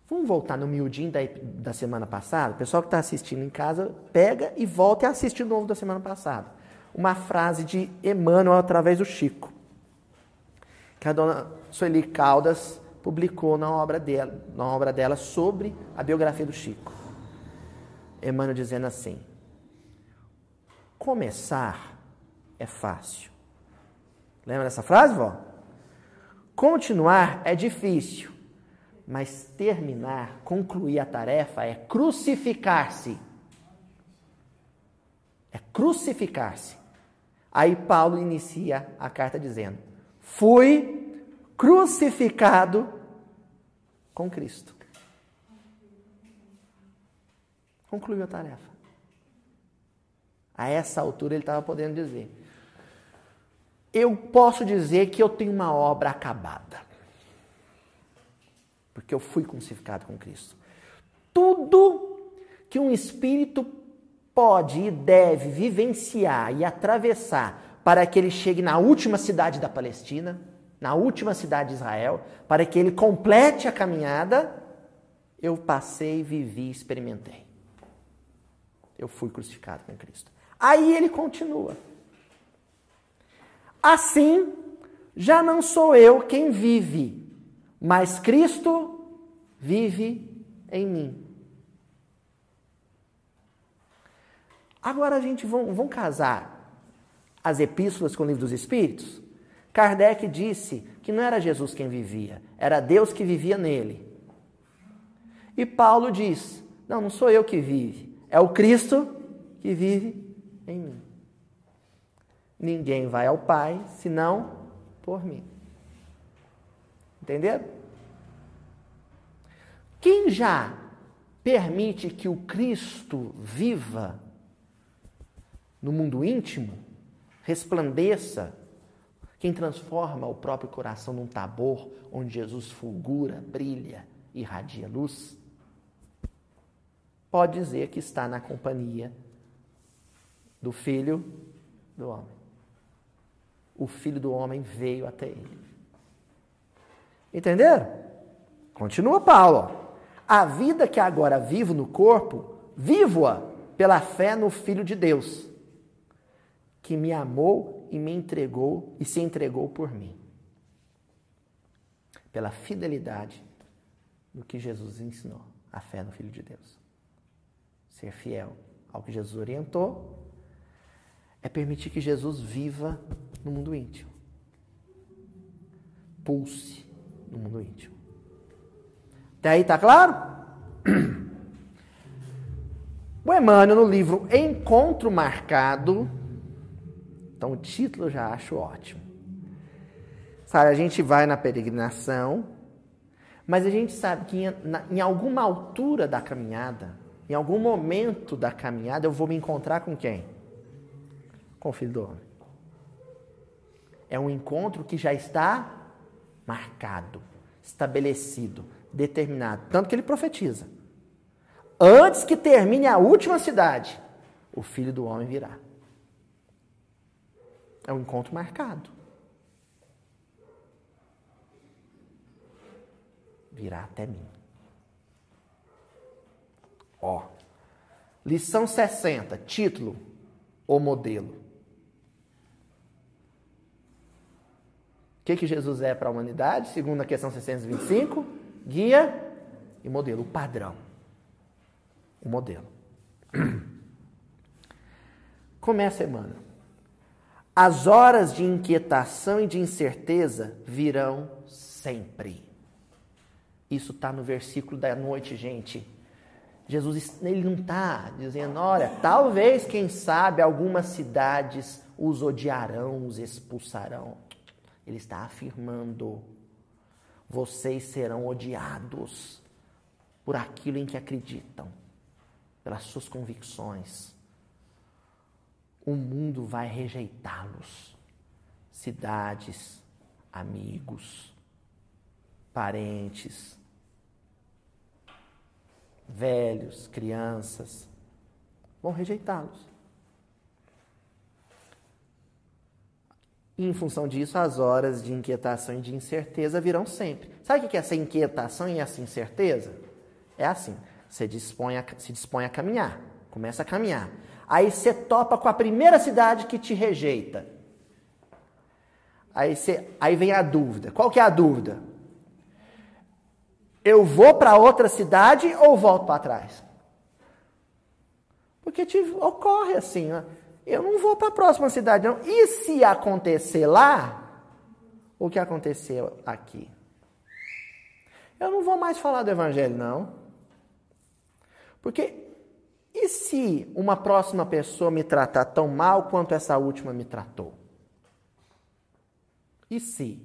Vamos voltar no miudinho da, da semana passada? O pessoal que está assistindo em casa, pega e volta e assiste de novo da semana passada. Uma frase de Emmanuel através do Chico, que a dona Sueli Caldas publicou na obra dela, na obra dela sobre a biografia do Chico. Emmanuel dizendo assim: Começar é fácil. Lembra dessa frase, vó? Continuar é difícil mas terminar, concluir a tarefa é crucificar-se. É crucificar-se. Aí Paulo inicia a carta dizendo: Fui crucificado com Cristo. Concluiu a tarefa. A essa altura ele estava podendo dizer: Eu posso dizer que eu tenho uma obra acabada porque eu fui crucificado com Cristo. Tudo que um espírito pode e deve vivenciar e atravessar para que ele chegue na última cidade da Palestina, na última cidade de Israel, para que ele complete a caminhada, eu passei, vivi, experimentei. Eu fui crucificado com Cristo. Aí ele continua. Assim, já não sou eu quem vive, mas Cristo vive em mim. Agora a gente vão, vão casar as epístolas com o livro dos Espíritos. Kardec disse que não era Jesus quem vivia, era Deus que vivia nele. E Paulo diz: Não, não sou eu que vive, é o Cristo que vive em mim. Ninguém vai ao Pai senão por mim. Entenderam? Quem já permite que o Cristo viva no mundo íntimo, resplandeça, quem transforma o próprio coração num tabor onde Jesus fulgura, brilha, irradia luz, pode dizer que está na companhia do Filho do Homem. O Filho do Homem veio até ele. Entenderam? Continua Paulo. A vida que agora vivo no corpo, vivo-a pela fé no Filho de Deus, que me amou e me entregou e se entregou por mim. Pela fidelidade do que Jesus ensinou, a fé no Filho de Deus. Ser fiel ao que Jesus orientou é permitir que Jesus viva no mundo íntimo. Pulse no mundo íntimo. Até aí tá claro? O Emmanuel, no livro Encontro Marcado, então o título eu já acho ótimo. Sabe, a gente vai na peregrinação, mas a gente sabe que em, na, em alguma altura da caminhada, em algum momento da caminhada, eu vou me encontrar com quem? Com o Filho do Homem. É um encontro que já está marcado, estabelecido, determinado. Tanto que ele profetiza. Antes que termine a última cidade, o filho do homem virá. É um encontro marcado. Virá até mim. Ó. Lição 60, título: O modelo. que, que Jesus é para a humanidade? Segundo a questão 625, guia e modelo, o padrão. O modelo. Começa, Emmanuel. As horas de inquietação e de incerteza virão sempre. Isso está no versículo da noite, gente. Jesus ele não está dizendo, olha, talvez, quem sabe, algumas cidades os odiarão, os expulsarão. Ele está afirmando: vocês serão odiados por aquilo em que acreditam, pelas suas convicções. O mundo vai rejeitá-los. Cidades, amigos, parentes, velhos, crianças, vão rejeitá-los. E em função disso, as horas de inquietação e de incerteza virão sempre. Sabe o que é essa inquietação e essa incerteza? É assim: você dispõe a, se dispõe a caminhar, começa a caminhar. Aí você topa com a primeira cidade que te rejeita. Aí, você, aí vem a dúvida. Qual que é a dúvida? Eu vou para outra cidade ou volto para trás? Porque te ocorre assim, né? Eu não vou para a próxima cidade, não. E se acontecer lá, o que aconteceu aqui? Eu não vou mais falar do evangelho, não. Porque e se uma próxima pessoa me tratar tão mal quanto essa última me tratou? E se?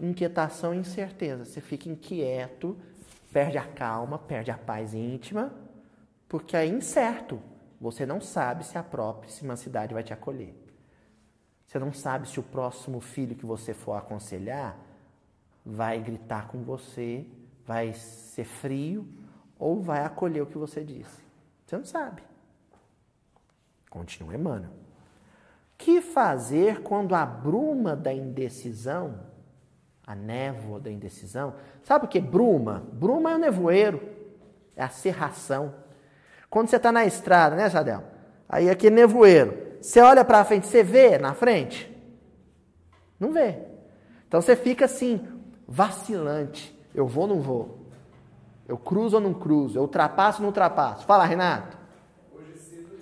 Inquietação e incerteza. Você fica inquieto, perde a calma, perde a paz íntima porque é incerto. Você não sabe se a próxima cidade vai te acolher. Você não sabe se o próximo filho que você for aconselhar vai gritar com você, vai ser frio ou vai acolher o que você disse. Você não sabe. Continua Emmanuel. Que fazer quando a bruma da indecisão, a névoa da indecisão, sabe o que é bruma? Bruma é o nevoeiro, é a serração. Quando você está na estrada, né, Jadel? Aí aqui é nevoeiro. Você olha para frente, você vê na frente? Não vê. Então você fica assim, vacilante. Eu vou ou não vou? Eu cruzo ou não cruzo? Eu ultrapasso ou não ultrapasso? Fala, Renato. Hoje cedo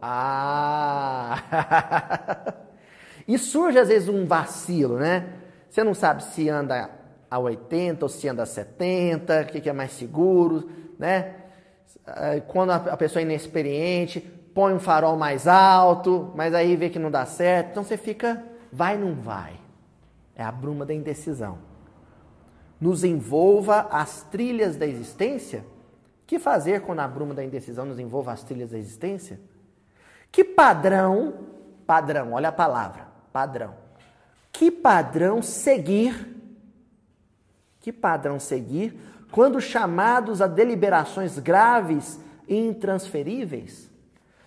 Ah! e surge às vezes um vacilo, né? Você não sabe se anda a 80 ou se anda a 70, o que é mais seguro, né? Quando a pessoa é inexperiente, põe um farol mais alto, mas aí vê que não dá certo, então você fica, vai não vai. É a bruma da indecisão. Nos envolva as trilhas da existência. que fazer quando a bruma da indecisão nos envolva as trilhas da existência? Que padrão, padrão, olha a palavra, padrão. Que padrão seguir? Que padrão seguir quando chamados a deliberações graves e intransferíveis?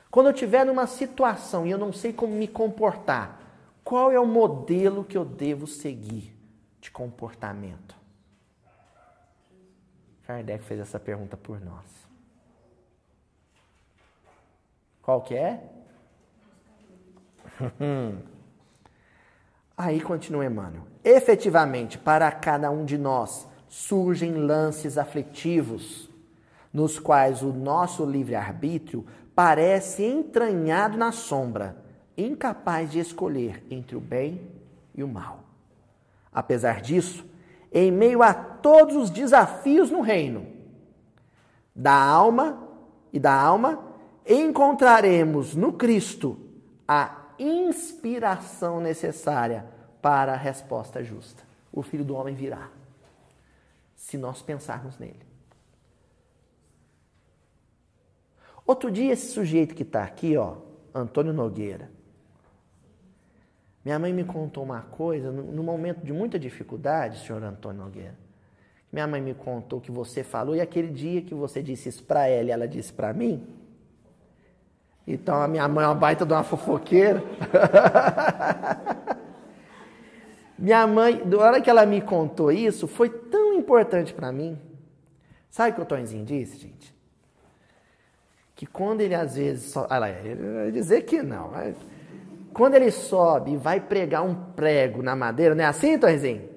Quando eu estiver numa situação e eu não sei como me comportar, qual é o modelo que eu devo seguir de comportamento? Kardec fez essa pergunta por nós. Qual que é? Aí continua Emmanuel. Efetivamente, para cada um de nós surgem lances aflitivos, nos quais o nosso livre-arbítrio parece entranhado na sombra, incapaz de escolher entre o bem e o mal. Apesar disso, em meio a todos os desafios no reino da alma e da alma, encontraremos no Cristo a inspiração necessária para a resposta justa. O Filho do Homem virá, se nós pensarmos nele. Outro dia, esse sujeito que está aqui, ó, Antônio Nogueira, minha mãe me contou uma coisa, no momento de muita dificuldade, senhor Antônio Nogueira. Minha mãe me contou que você falou, e aquele dia que você disse isso para ela e ela disse para mim, então a minha mãe é uma baita de uma fofoqueira. minha mãe, da hora que ela me contou isso, foi tão importante para mim. Sabe o que o Tonzinho disse, gente? Que quando ele às vezes. So... Ah, ele vai dizer que não. Mas... Quando ele sobe e vai pregar um prego na madeira, não é assim, Tonzinho?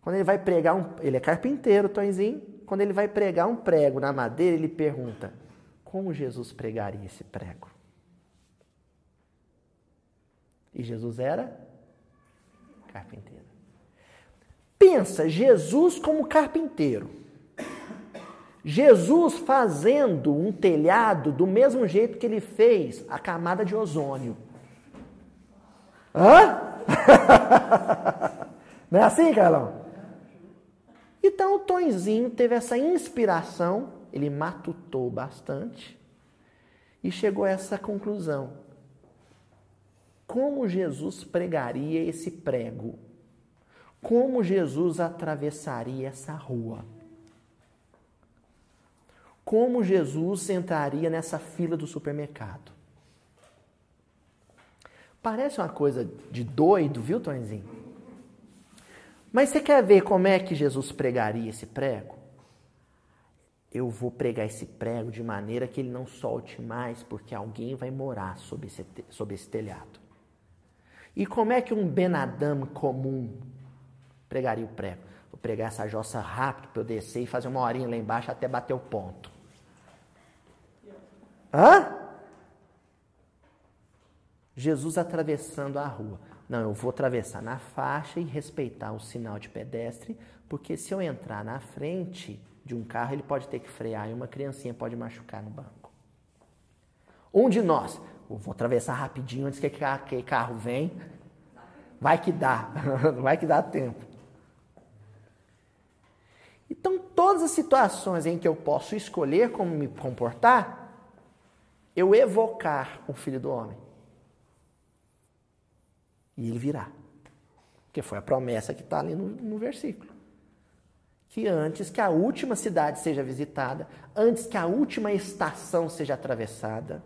Quando ele vai pregar um. Ele é carpinteiro, Tonzinho. Quando ele vai pregar um prego na madeira, ele pergunta: como Jesus pregaria esse prego? E Jesus era carpinteiro. Pensa, Jesus como carpinteiro. Jesus fazendo um telhado do mesmo jeito que ele fez a camada de ozônio. Hã? Não é assim, Carlão? Então o Tonzinho teve essa inspiração, ele matutou bastante e chegou a essa conclusão. Como Jesus pregaria esse prego? Como Jesus atravessaria essa rua? Como Jesus entraria nessa fila do supermercado? Parece uma coisa de doido, viu, Tonzinho? Mas você quer ver como é que Jesus pregaria esse prego? Eu vou pregar esse prego de maneira que ele não solte mais, porque alguém vai morar sob esse, sob esse telhado. E como é que um Benadam comum pregaria o prego? Vou pregar essa jossa rápido para eu descer e fazer uma horinha lá embaixo até bater o ponto. Hã? Jesus atravessando a rua. Não, eu vou atravessar na faixa e respeitar o sinal de pedestre, porque se eu entrar na frente de um carro, ele pode ter que frear e uma criancinha pode machucar no banco. Um de nós, vou atravessar rapidinho antes que aquele carro vem, vai que dá, vai que dá tempo. Então, todas as situações em que eu posso escolher como me comportar, eu evocar o Filho do Homem. E ele virá. Porque foi a promessa que está ali no, no versículo. Que antes que a última cidade seja visitada, antes que a última estação seja atravessada,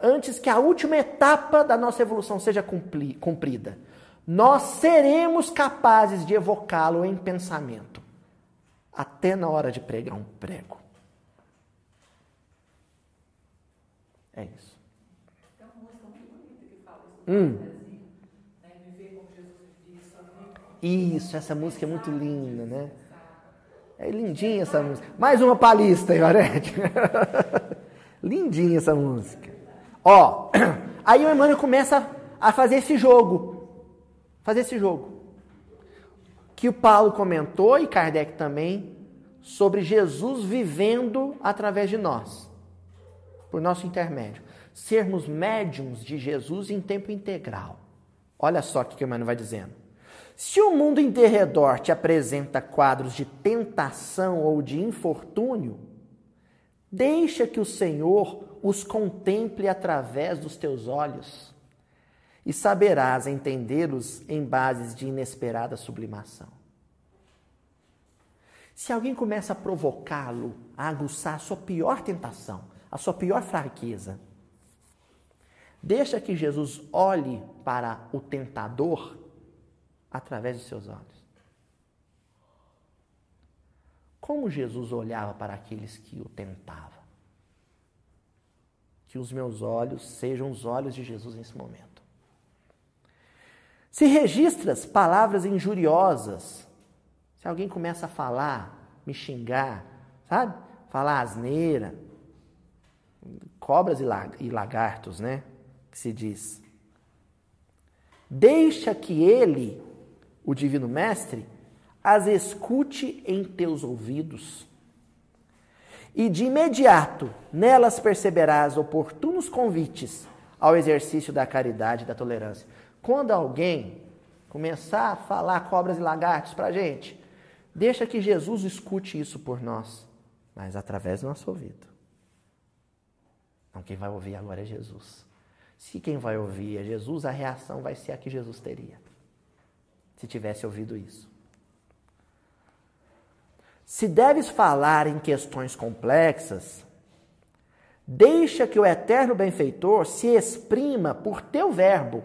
antes que a última etapa da nossa evolução seja cumpri, cumprida, nós seremos capazes de evocá-lo em pensamento, até na hora de pregar um prego. É isso. Tem uma música muito bonita que fala isso. Hum. Isso, essa música é muito linda, né? É lindinha essa música. Mais uma palista, Iorete. lindinha essa música. Ó, aí o Emmanuel começa a fazer esse jogo. Fazer esse jogo. Que o Paulo comentou e Kardec também sobre Jesus vivendo através de nós, por nosso intermédio. Sermos médiums de Jesus em tempo integral. Olha só o que o Emmanuel vai dizendo. Se o mundo em derredor te apresenta quadros de tentação ou de infortúnio, deixa que o Senhor os contemple através dos teus olhos e saberás entendê-los em bases de inesperada sublimação. Se alguém começa a provocá-lo, a aguçar a sua pior tentação, a sua pior fraqueza, deixa que Jesus olhe para o tentador através dos seus olhos. Como Jesus olhava para aqueles que o tentavam? Que os meus olhos sejam os olhos de Jesus nesse momento. Se registras palavras injuriosas, se alguém começa a falar, me xingar, sabe? Falar asneira, cobras e lagartos, né? Que se diz. Deixa que ele o Divino Mestre, as escute em teus ouvidos. E de imediato nelas perceberás oportunos convites ao exercício da caridade e da tolerância. Quando alguém começar a falar cobras e lagartos para a gente, deixa que Jesus escute isso por nós, mas através do nosso ouvido. Não, quem vai ouvir agora é Jesus. Se quem vai ouvir é Jesus, a reação vai ser a que Jesus teria se tivesse ouvido isso. Se deves falar em questões complexas, deixa que o eterno benfeitor se exprima por teu verbo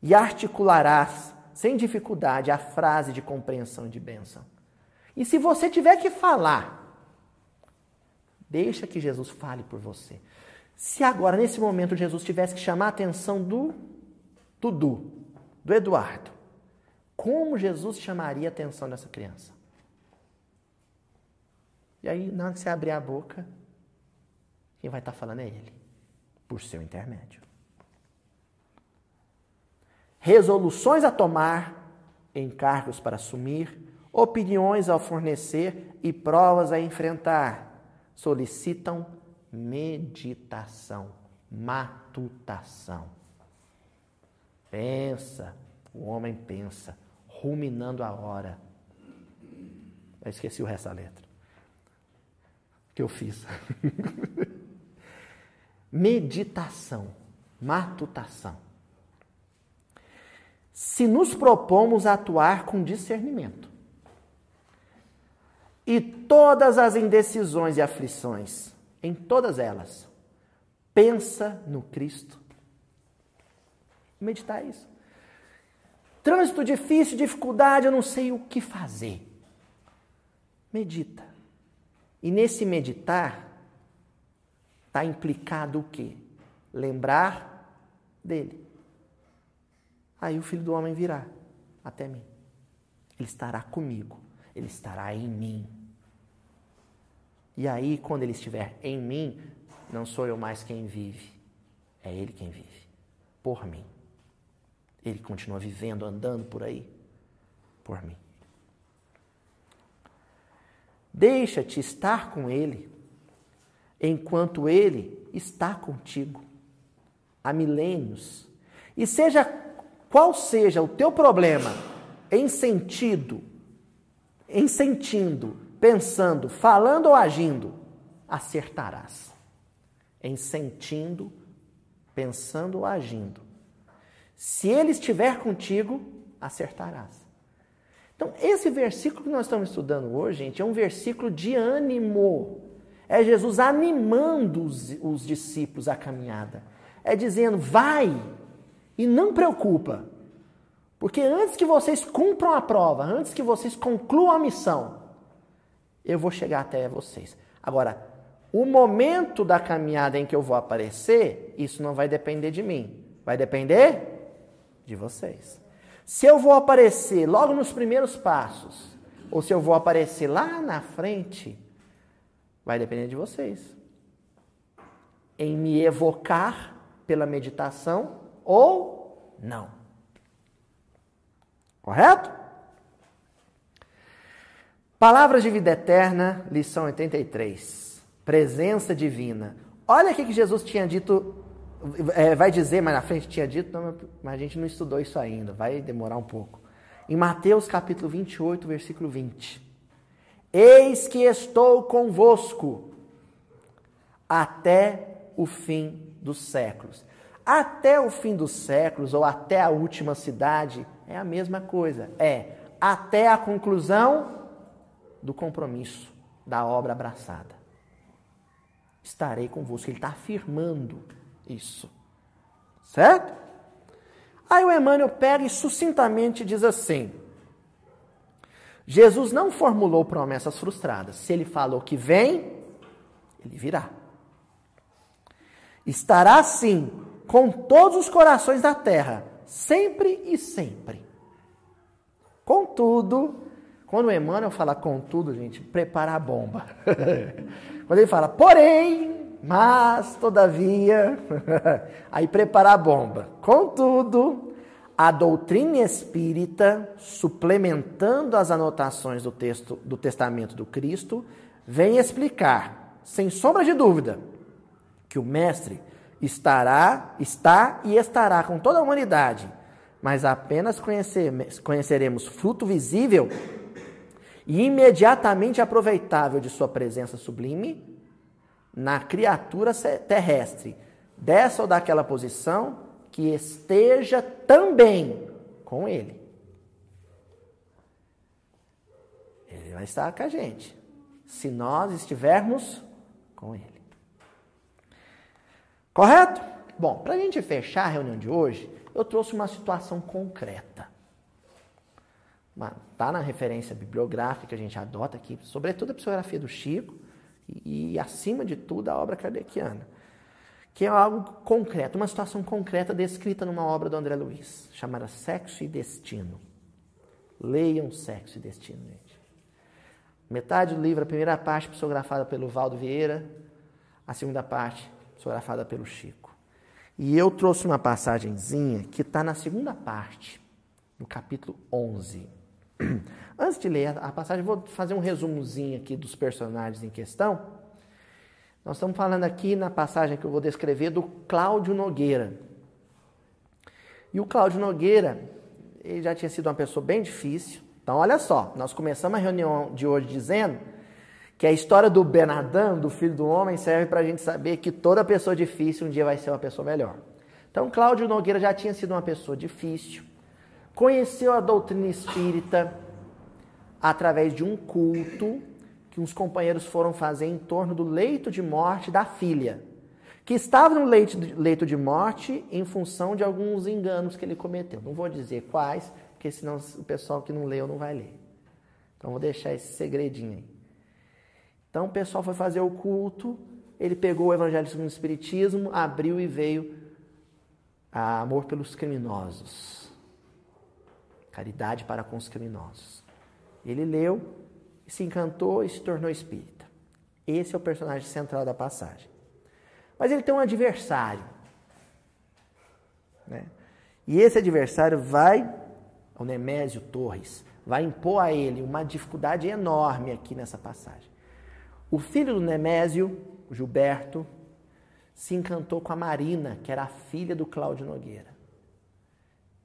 e articularás sem dificuldade a frase de compreensão de bênção. E se você tiver que falar, deixa que Jesus fale por você. Se agora, nesse momento, Jesus tivesse que chamar a atenção do Dudu, do Eduardo, como Jesus chamaria a atenção dessa criança? E aí, na hora que você abrir a boca, quem vai estar falando é Ele, por seu intermédio. Resoluções a tomar, encargos para assumir, opiniões a fornecer e provas a enfrentar solicitam meditação, matutação. Pensa, o homem pensa, ruminando a hora. Eu esqueci o resto da letra. Que eu fiz. Meditação, matutação. Se nos propomos atuar com discernimento, e todas as indecisões e aflições, em todas elas, pensa no Cristo. Meditar isso. Trânsito difícil, dificuldade, eu não sei o que fazer. Medita. E nesse meditar está implicado o quê? Lembrar dele. Aí o filho do homem virá até mim. Ele estará comigo. Ele estará em mim. E aí, quando ele estiver em mim, não sou eu mais quem vive, é ele quem vive, por mim. Ele continua vivendo, andando por aí, por mim. Deixa-te estar com ele, enquanto ele está contigo, há milênios. E seja qual seja o teu problema, em sentido, em sentindo, pensando, falando ou agindo, acertarás. Em sentindo, pensando ou agindo. Se ele estiver contigo, acertarás. Então, esse versículo que nós estamos estudando hoje, gente, é um versículo de ânimo. É Jesus animando os, os discípulos à caminhada. É dizendo, vai e não preocupa. Porque antes que vocês cumpram a prova, antes que vocês concluam a missão, eu vou chegar até vocês. Agora, o momento da caminhada em que eu vou aparecer, isso não vai depender de mim. Vai depender de vocês. Se eu vou aparecer logo nos primeiros passos, ou se eu vou aparecer lá na frente, vai depender de vocês. Em me evocar pela meditação ou não. Correto? Palavras de vida eterna, lição 83. Presença divina. Olha o que Jesus tinha dito, é, vai dizer mais na frente, tinha dito, não, mas a gente não estudou isso ainda, vai demorar um pouco. Em Mateus capítulo 28, versículo 20. Eis que estou convosco até o fim dos séculos. Até o fim dos séculos, ou até a última cidade, é a mesma coisa. É até a conclusão do compromisso, da obra abraçada. Estarei convosco. Ele está afirmando isso. Certo? Aí o Emmanuel pega e sucintamente diz assim: Jesus não formulou promessas frustradas. Se ele falou que vem, ele virá. Estará sim com todos os corações da terra, sempre e sempre. Contudo, quando o Emmanuel fala contudo, gente, prepara a bomba. Quando ele fala, porém, mas, todavia, aí prepara a bomba. Contudo, a doutrina espírita, suplementando as anotações do texto do testamento do Cristo, vem explicar, sem sombra de dúvida, que o mestre estará, está e estará com toda a humanidade, mas apenas conheceremos fruto visível e imediatamente aproveitável de sua presença sublime na criatura terrestre, dessa ou daquela posição, que esteja também com ele. Ele vai estar com a gente, se nós estivermos com ele. Correto? Bom, para a gente fechar a reunião de hoje, eu trouxe uma situação concreta. Está na referência bibliográfica que a gente adota aqui, sobretudo a psicografia do Chico e, acima de tudo, a obra kardeciana, que é algo concreto, uma situação concreta descrita numa obra do André Luiz, chamada Sexo e Destino. Leiam Sexo e Destino, gente. Metade do livro, a primeira parte, psicografada pelo Valdo Vieira, a segunda parte, psicografada pelo Chico. E eu trouxe uma passagenzinha que está na segunda parte, no capítulo 11. Antes de ler a passagem, vou fazer um resumozinho aqui dos personagens em questão. Nós estamos falando aqui na passagem que eu vou descrever do Cláudio Nogueira. E o Cláudio Nogueira, ele já tinha sido uma pessoa bem difícil. Então, olha só, nós começamos a reunião de hoje dizendo que a história do Benadão, do filho do homem, serve para a gente saber que toda pessoa difícil um dia vai ser uma pessoa melhor. Então, Cláudio Nogueira já tinha sido uma pessoa difícil, conheceu a doutrina espírita através de um culto que uns companheiros foram fazer em torno do leito de morte da filha que estava no leito de, morte em função de alguns enganos que ele cometeu. Não vou dizer quais, porque senão o pessoal que não leu não vai ler. Então vou deixar esse segredinho aí. Então o pessoal foi fazer o culto, ele pegou o Evangelho segundo o Espiritismo, abriu e veio a amor pelos criminosos. Caridade para com os criminosos. Ele leu, se encantou e se tornou espírita. Esse é o personagem central da passagem. Mas ele tem um adversário. Né? E esse adversário vai, o Nemésio Torres, vai impor a ele uma dificuldade enorme aqui nessa passagem. O filho do Nemésio, Gilberto, se encantou com a Marina, que era a filha do Cláudio Nogueira.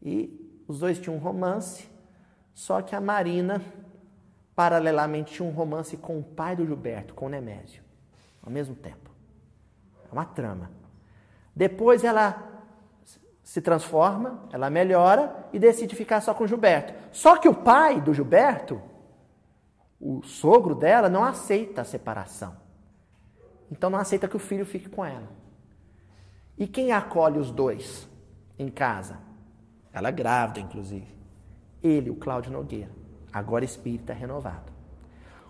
E os dois tinham um romance, só que a Marina, paralelamente, tinha um romance com o pai do Gilberto, com o Nemésio, ao mesmo tempo. É uma trama. Depois ela se transforma, ela melhora e decide ficar só com o Gilberto. Só que o pai do Gilberto, o sogro dela, não aceita a separação. Então não aceita que o filho fique com ela. E quem acolhe os dois em casa? Ela é grávida, inclusive. Ele, o Cláudio Nogueira, agora espírita renovado.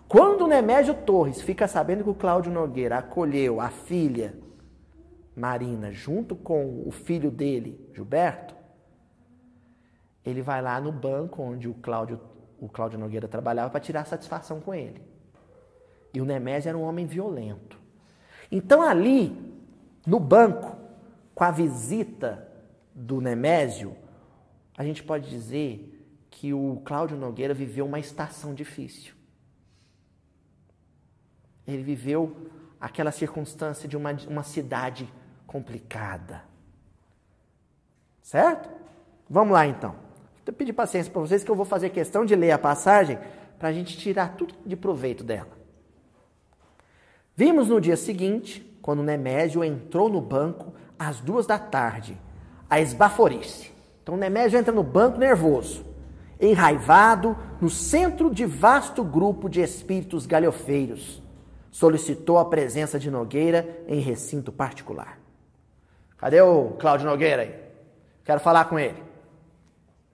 Quando o Nemésio Torres fica sabendo que o Cláudio Nogueira acolheu a filha Marina, junto com o filho dele, Gilberto, ele vai lá no banco onde o Cláudio, o Cláudio Nogueira trabalhava para tirar satisfação com ele. E o Nemésio era um homem violento. Então ali, no banco, com a visita do Nemésio, a gente pode dizer que o Cláudio Nogueira viveu uma estação difícil. Ele viveu aquela circunstância de uma, uma cidade complicada. Certo? Vamos lá então. Vou pedir paciência para vocês que eu vou fazer questão de ler a passagem para a gente tirar tudo de proveito dela. Vimos no dia seguinte, quando Nemésio entrou no banco às duas da tarde, a esbaforice. Então Nemésio entra no banco nervoso, enraivado, no centro de vasto grupo de espíritos galhofeiros. Solicitou a presença de Nogueira em recinto particular. Cadê o Cláudio Nogueira aí? Quero falar com ele.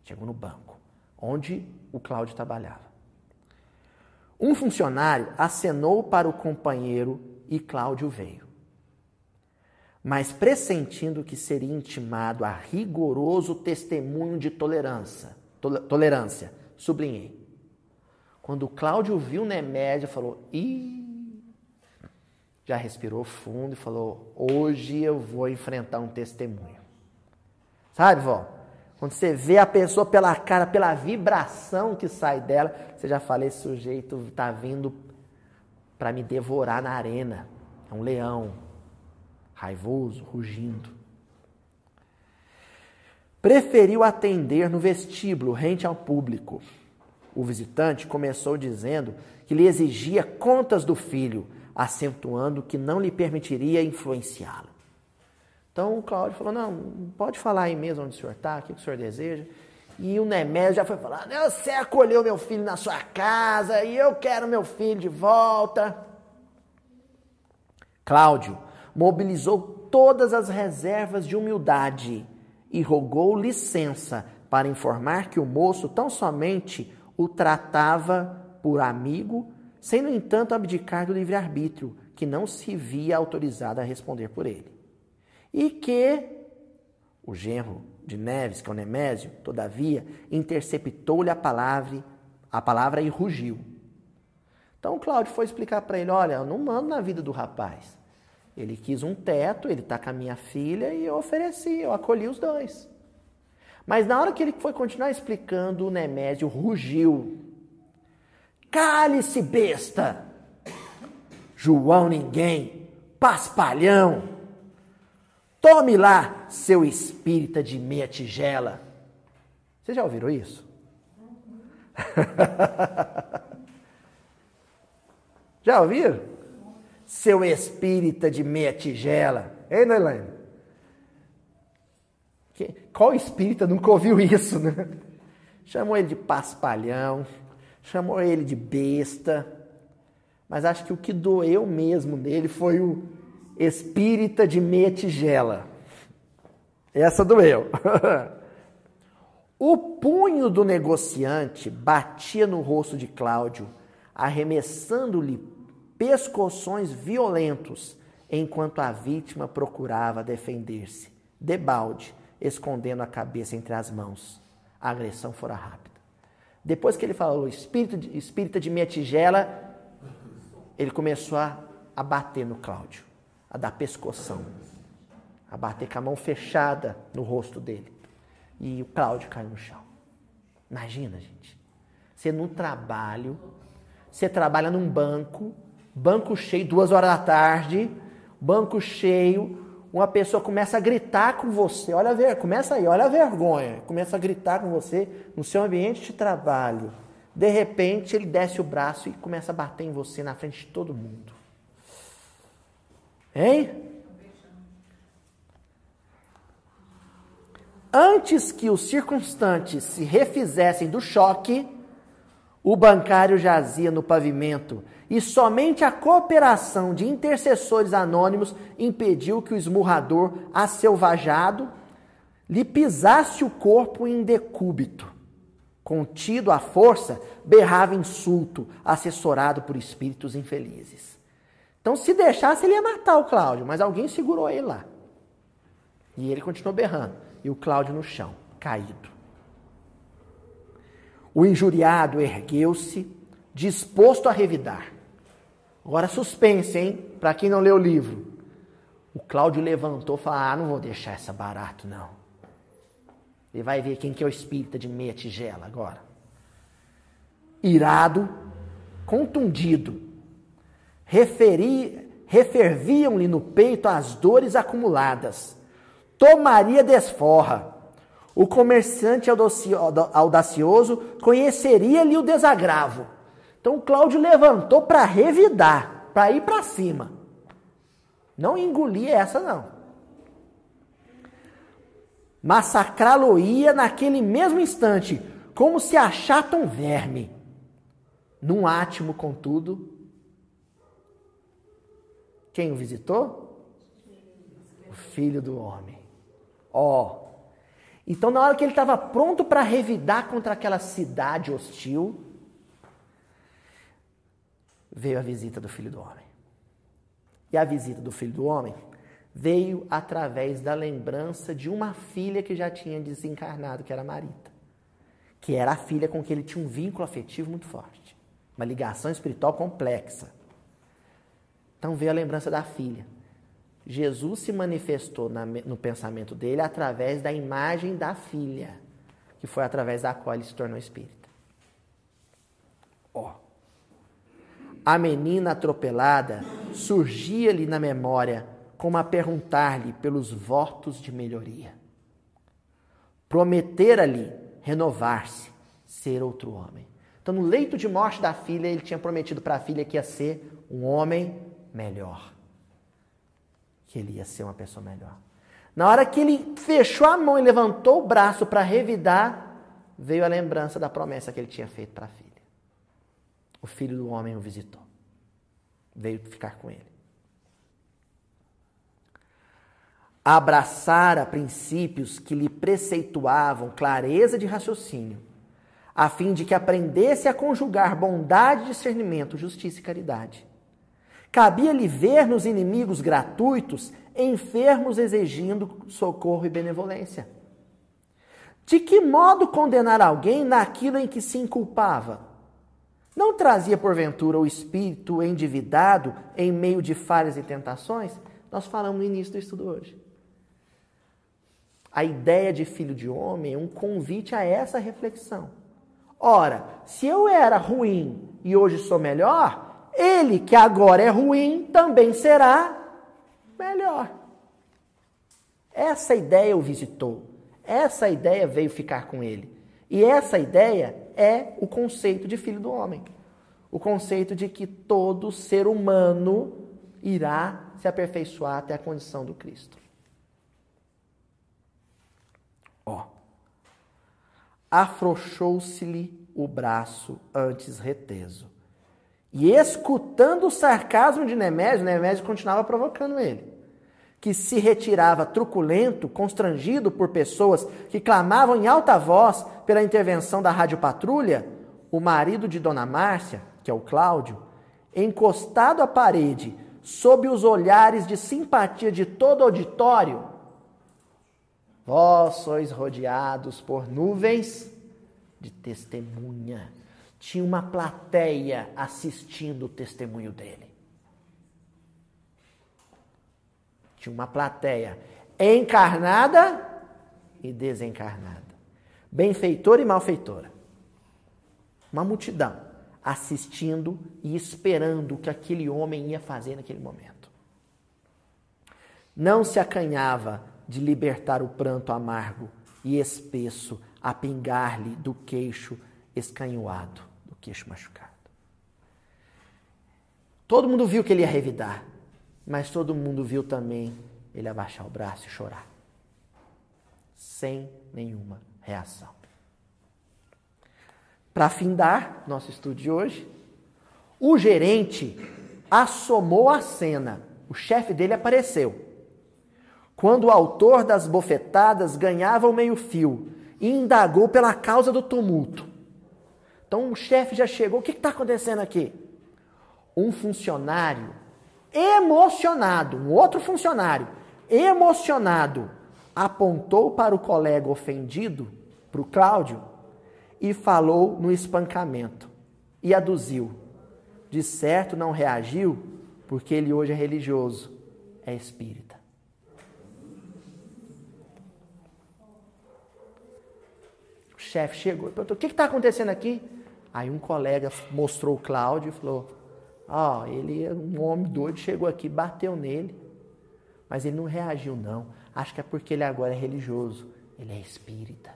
Chegou no banco, onde o Cláudio trabalhava. Um funcionário acenou para o companheiro e Cláudio veio. Mas pressentindo que seria intimado a rigoroso testemunho de tolerância, tolerância, sublinhei. Quando Cláudio viu Nemédia, falou: Ih, já respirou fundo e falou: Hoje eu vou enfrentar um testemunho. Sabe, vó? Quando você vê a pessoa pela cara, pela vibração que sai dela, você já fala: Esse sujeito está vindo para me devorar na arena. É um leão, raivoso, rugindo. Preferiu atender no vestíbulo, rente ao público. O visitante começou dizendo que lhe exigia contas do filho acentuando que não lhe permitiria influenciá-lo. Então o Cláudio falou: não, pode falar aí mesmo onde o senhor está, o que o senhor deseja. E o Nemésio já foi falar: você acolheu meu filho na sua casa e eu quero meu filho de volta. Cláudio mobilizou todas as reservas de humildade e rogou licença para informar que o moço tão somente o tratava por amigo sem, no entanto, abdicar do livre-arbítrio, que não se via autorizado a responder por ele. E que o genro de Neves, que é o Nemésio, todavia, interceptou-lhe a palavra, a palavra e rugiu. Então Cláudio foi explicar para ele: olha, eu não mando na vida do rapaz. Ele quis um teto, ele está com a minha filha e eu ofereci, eu acolhi os dois. Mas na hora que ele foi continuar explicando, o Nemésio rugiu. Cale-se, besta! João ninguém, paspalhão! Tome lá, seu espírita de meia tigela. Vocês já ouviram isso? já ouviram? Seu espírita de meia tigela. Hein, Elaine? Qual espírita nunca ouviu isso, né? Chamou ele de paspalhão, chamou ele de besta. Mas acho que o que doeu mesmo nele foi o espírita de meia tigela. Essa doeu. o punho do negociante batia no rosto de Cláudio, arremessando-lhe pescoções violentos, enquanto a vítima procurava defender-se. Debalde, escondendo a cabeça entre as mãos. A agressão fora rápida. Depois que ele falou espírito de, espírita de minha tigela, ele começou a, a bater no Cláudio, a dar pescoção, a bater com a mão fechada no rosto dele. E o Cláudio caiu no chão. Imagina, gente. Você num trabalho, você trabalha num banco, banco cheio, duas horas da tarde, banco cheio, uma pessoa começa a gritar com você, olha ver, começa aí, olha a vergonha, começa a gritar com você no seu ambiente de trabalho. De repente, ele desce o braço e começa a bater em você na frente de todo mundo. Hein? Antes que os circunstantes se refizessem do choque, o bancário jazia no pavimento e somente a cooperação de intercessores anônimos impediu que o esmurrador, acelvajado, lhe pisasse o corpo em decúbito. Contido à força, berrava insulto, assessorado por espíritos infelizes. Então, se deixasse, ele ia matar o Cláudio, mas alguém segurou ele lá. E ele continuou berrando. E o Cláudio no chão, caído. O injuriado ergueu-se, disposto a revidar. Agora suspense, hein? Para quem não leu o livro. O Cláudio levantou e falou: Ah, não vou deixar essa barato, não. Ele vai ver quem que é o espírita de meia tigela agora. Irado, contundido, referviam-lhe no peito as dores acumuladas. Tomaria desforra. O comerciante audacioso conheceria-lhe o desagravo então Cláudio levantou para revidar, para ir para cima. Não engolir essa, não. Massacrá-lo-ia naquele mesmo instante, como se achata um verme. Num átimo, contudo, quem o visitou? O filho do homem. Ó. Oh. Então, na hora que ele estava pronto para revidar contra aquela cidade hostil, veio a visita do Filho do Homem. E a visita do Filho do Homem veio através da lembrança de uma filha que já tinha desencarnado, que era Marita. Que era a filha com que ele tinha um vínculo afetivo muito forte. Uma ligação espiritual complexa. Então veio a lembrança da filha. Jesus se manifestou na, no pensamento dele através da imagem da filha, que foi através da qual ele se tornou espírita. Ó. Oh a menina atropelada surgia-lhe na memória como a perguntar-lhe pelos votos de melhoria. Prometera-lhe renovar-se, ser outro homem. Então, no leito de morte da filha, ele tinha prometido para a filha que ia ser um homem melhor. Que ele ia ser uma pessoa melhor. Na hora que ele fechou a mão e levantou o braço para revidar, veio a lembrança da promessa que ele tinha feito para a filha o filho do homem o visitou. Veio ficar com ele. Abraçara princípios que lhe preceituavam clareza de raciocínio, a fim de que aprendesse a conjugar bondade, discernimento, justiça e caridade. Cabia-lhe ver nos inimigos gratuitos enfermos exigindo socorro e benevolência. De que modo condenar alguém naquilo em que se inculpava? Não trazia, porventura, o espírito endividado em meio de falhas e tentações? Nós falamos no início do estudo hoje. A ideia de filho de homem é um convite a essa reflexão. Ora, se eu era ruim e hoje sou melhor, ele que agora é ruim também será melhor. Essa ideia o visitou. Essa ideia veio ficar com ele. E essa ideia é o conceito de filho do homem. O conceito de que todo ser humano irá se aperfeiçoar até a condição do Cristo. Ó. Afrouxou-se-lhe o braço antes reteso. E escutando o sarcasmo de Nemésio, Nemésio continuava provocando ele que se retirava truculento, constrangido por pessoas que clamavam em alta voz pela intervenção da rádio patrulha, o marido de Dona Márcia, que é o Cláudio, encostado à parede, sob os olhares de simpatia de todo o auditório, vós sois rodeados por nuvens de testemunha. Tinha uma plateia assistindo o testemunho dele. Tinha uma plateia encarnada e desencarnada. Benfeitora e malfeitora. Uma multidão assistindo e esperando o que aquele homem ia fazer naquele momento. Não se acanhava de libertar o pranto amargo e espesso a pingar-lhe do queixo escanhoado, do queixo machucado. Todo mundo viu que ele ia revidar. Mas todo mundo viu também ele abaixar o braço e chorar. Sem nenhuma reação. Para findar nosso estudo de hoje, o gerente assomou a cena. O chefe dele apareceu. Quando o autor das bofetadas ganhava o meio-fio indagou pela causa do tumulto. Então o chefe já chegou. O que está acontecendo aqui? Um funcionário emocionado, um outro funcionário, emocionado, apontou para o colega ofendido, para o Cláudio, e falou no espancamento. E aduziu. De certo não reagiu, porque ele hoje é religioso, é espírita. O chefe chegou e perguntou: o que está acontecendo aqui? Aí um colega mostrou o Cláudio e falou: Ó, oh, ele é um homem doido, chegou aqui, bateu nele, mas ele não reagiu não. Acho que é porque ele agora é religioso, ele é espírita.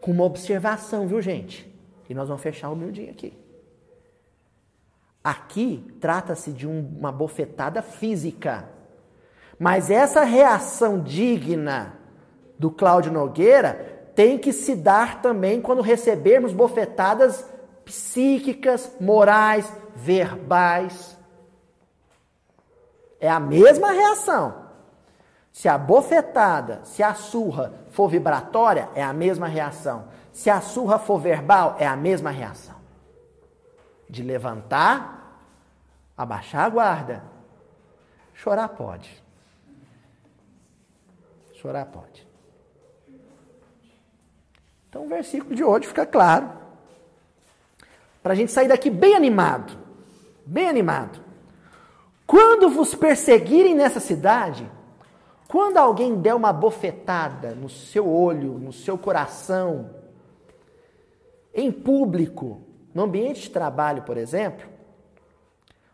Com uma observação, viu, gente? E nós vamos fechar o meu aqui. Aqui trata-se de um, uma bofetada física. Mas essa reação digna do Cláudio Nogueira tem que se dar também quando recebermos bofetadas psíquicas, morais, verbais. É a mesma reação. Se a bofetada, se a surra for vibratória, é a mesma reação. Se a surra for verbal, é a mesma reação. De levantar, abaixar a guarda. Chorar pode. Chorar pode. Então o versículo de hoje fica claro para a gente sair daqui bem animado. Bem animado. Quando vos perseguirem nessa cidade, quando alguém der uma bofetada no seu olho, no seu coração, em público, no ambiente de trabalho, por exemplo,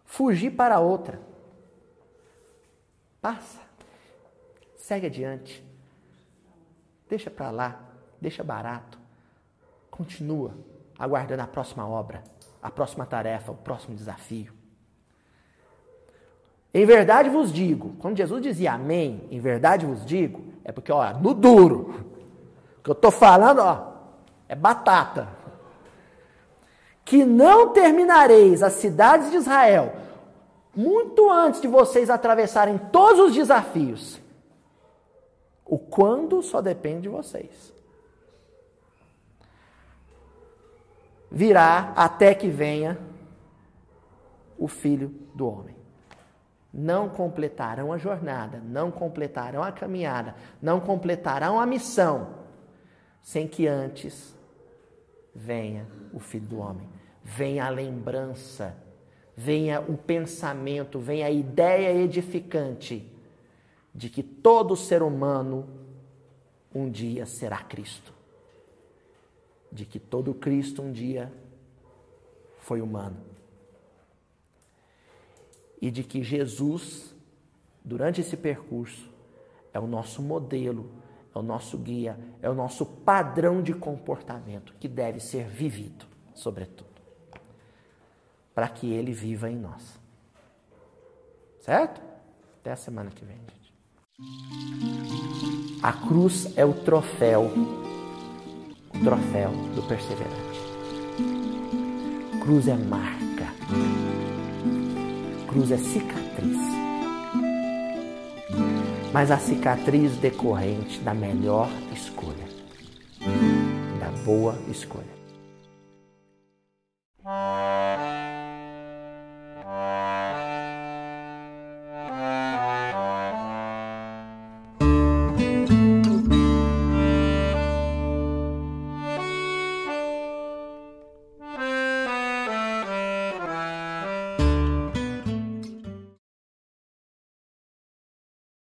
fugir para outra. Passa. Segue adiante. Deixa para lá. Deixa barato. Continua aguardando a próxima obra, a próxima tarefa, o próximo desafio. Em verdade vos digo, quando Jesus dizia amém, em verdade vos digo, é porque, ó, no duro, o que eu estou falando, ó, é batata. Que não terminareis as cidades de Israel muito antes de vocês atravessarem todos os desafios. O quando só depende de vocês. Virá até que venha o Filho do Homem. Não completarão a jornada, não completarão a caminhada, não completarão a missão, sem que antes venha o Filho do Homem, venha a lembrança, venha o pensamento, venha a ideia edificante de que todo ser humano um dia será Cristo. De que todo Cristo um dia foi humano. E de que Jesus, durante esse percurso, é o nosso modelo, é o nosso guia, é o nosso padrão de comportamento que deve ser vivido, sobretudo, para que ele viva em nós. Certo? Até a semana que vem, gente. A cruz é o troféu, troféu do perseverante. Cruz é marca, cruz é cicatriz. Mas a cicatriz decorrente da melhor escolha, da boa escolha.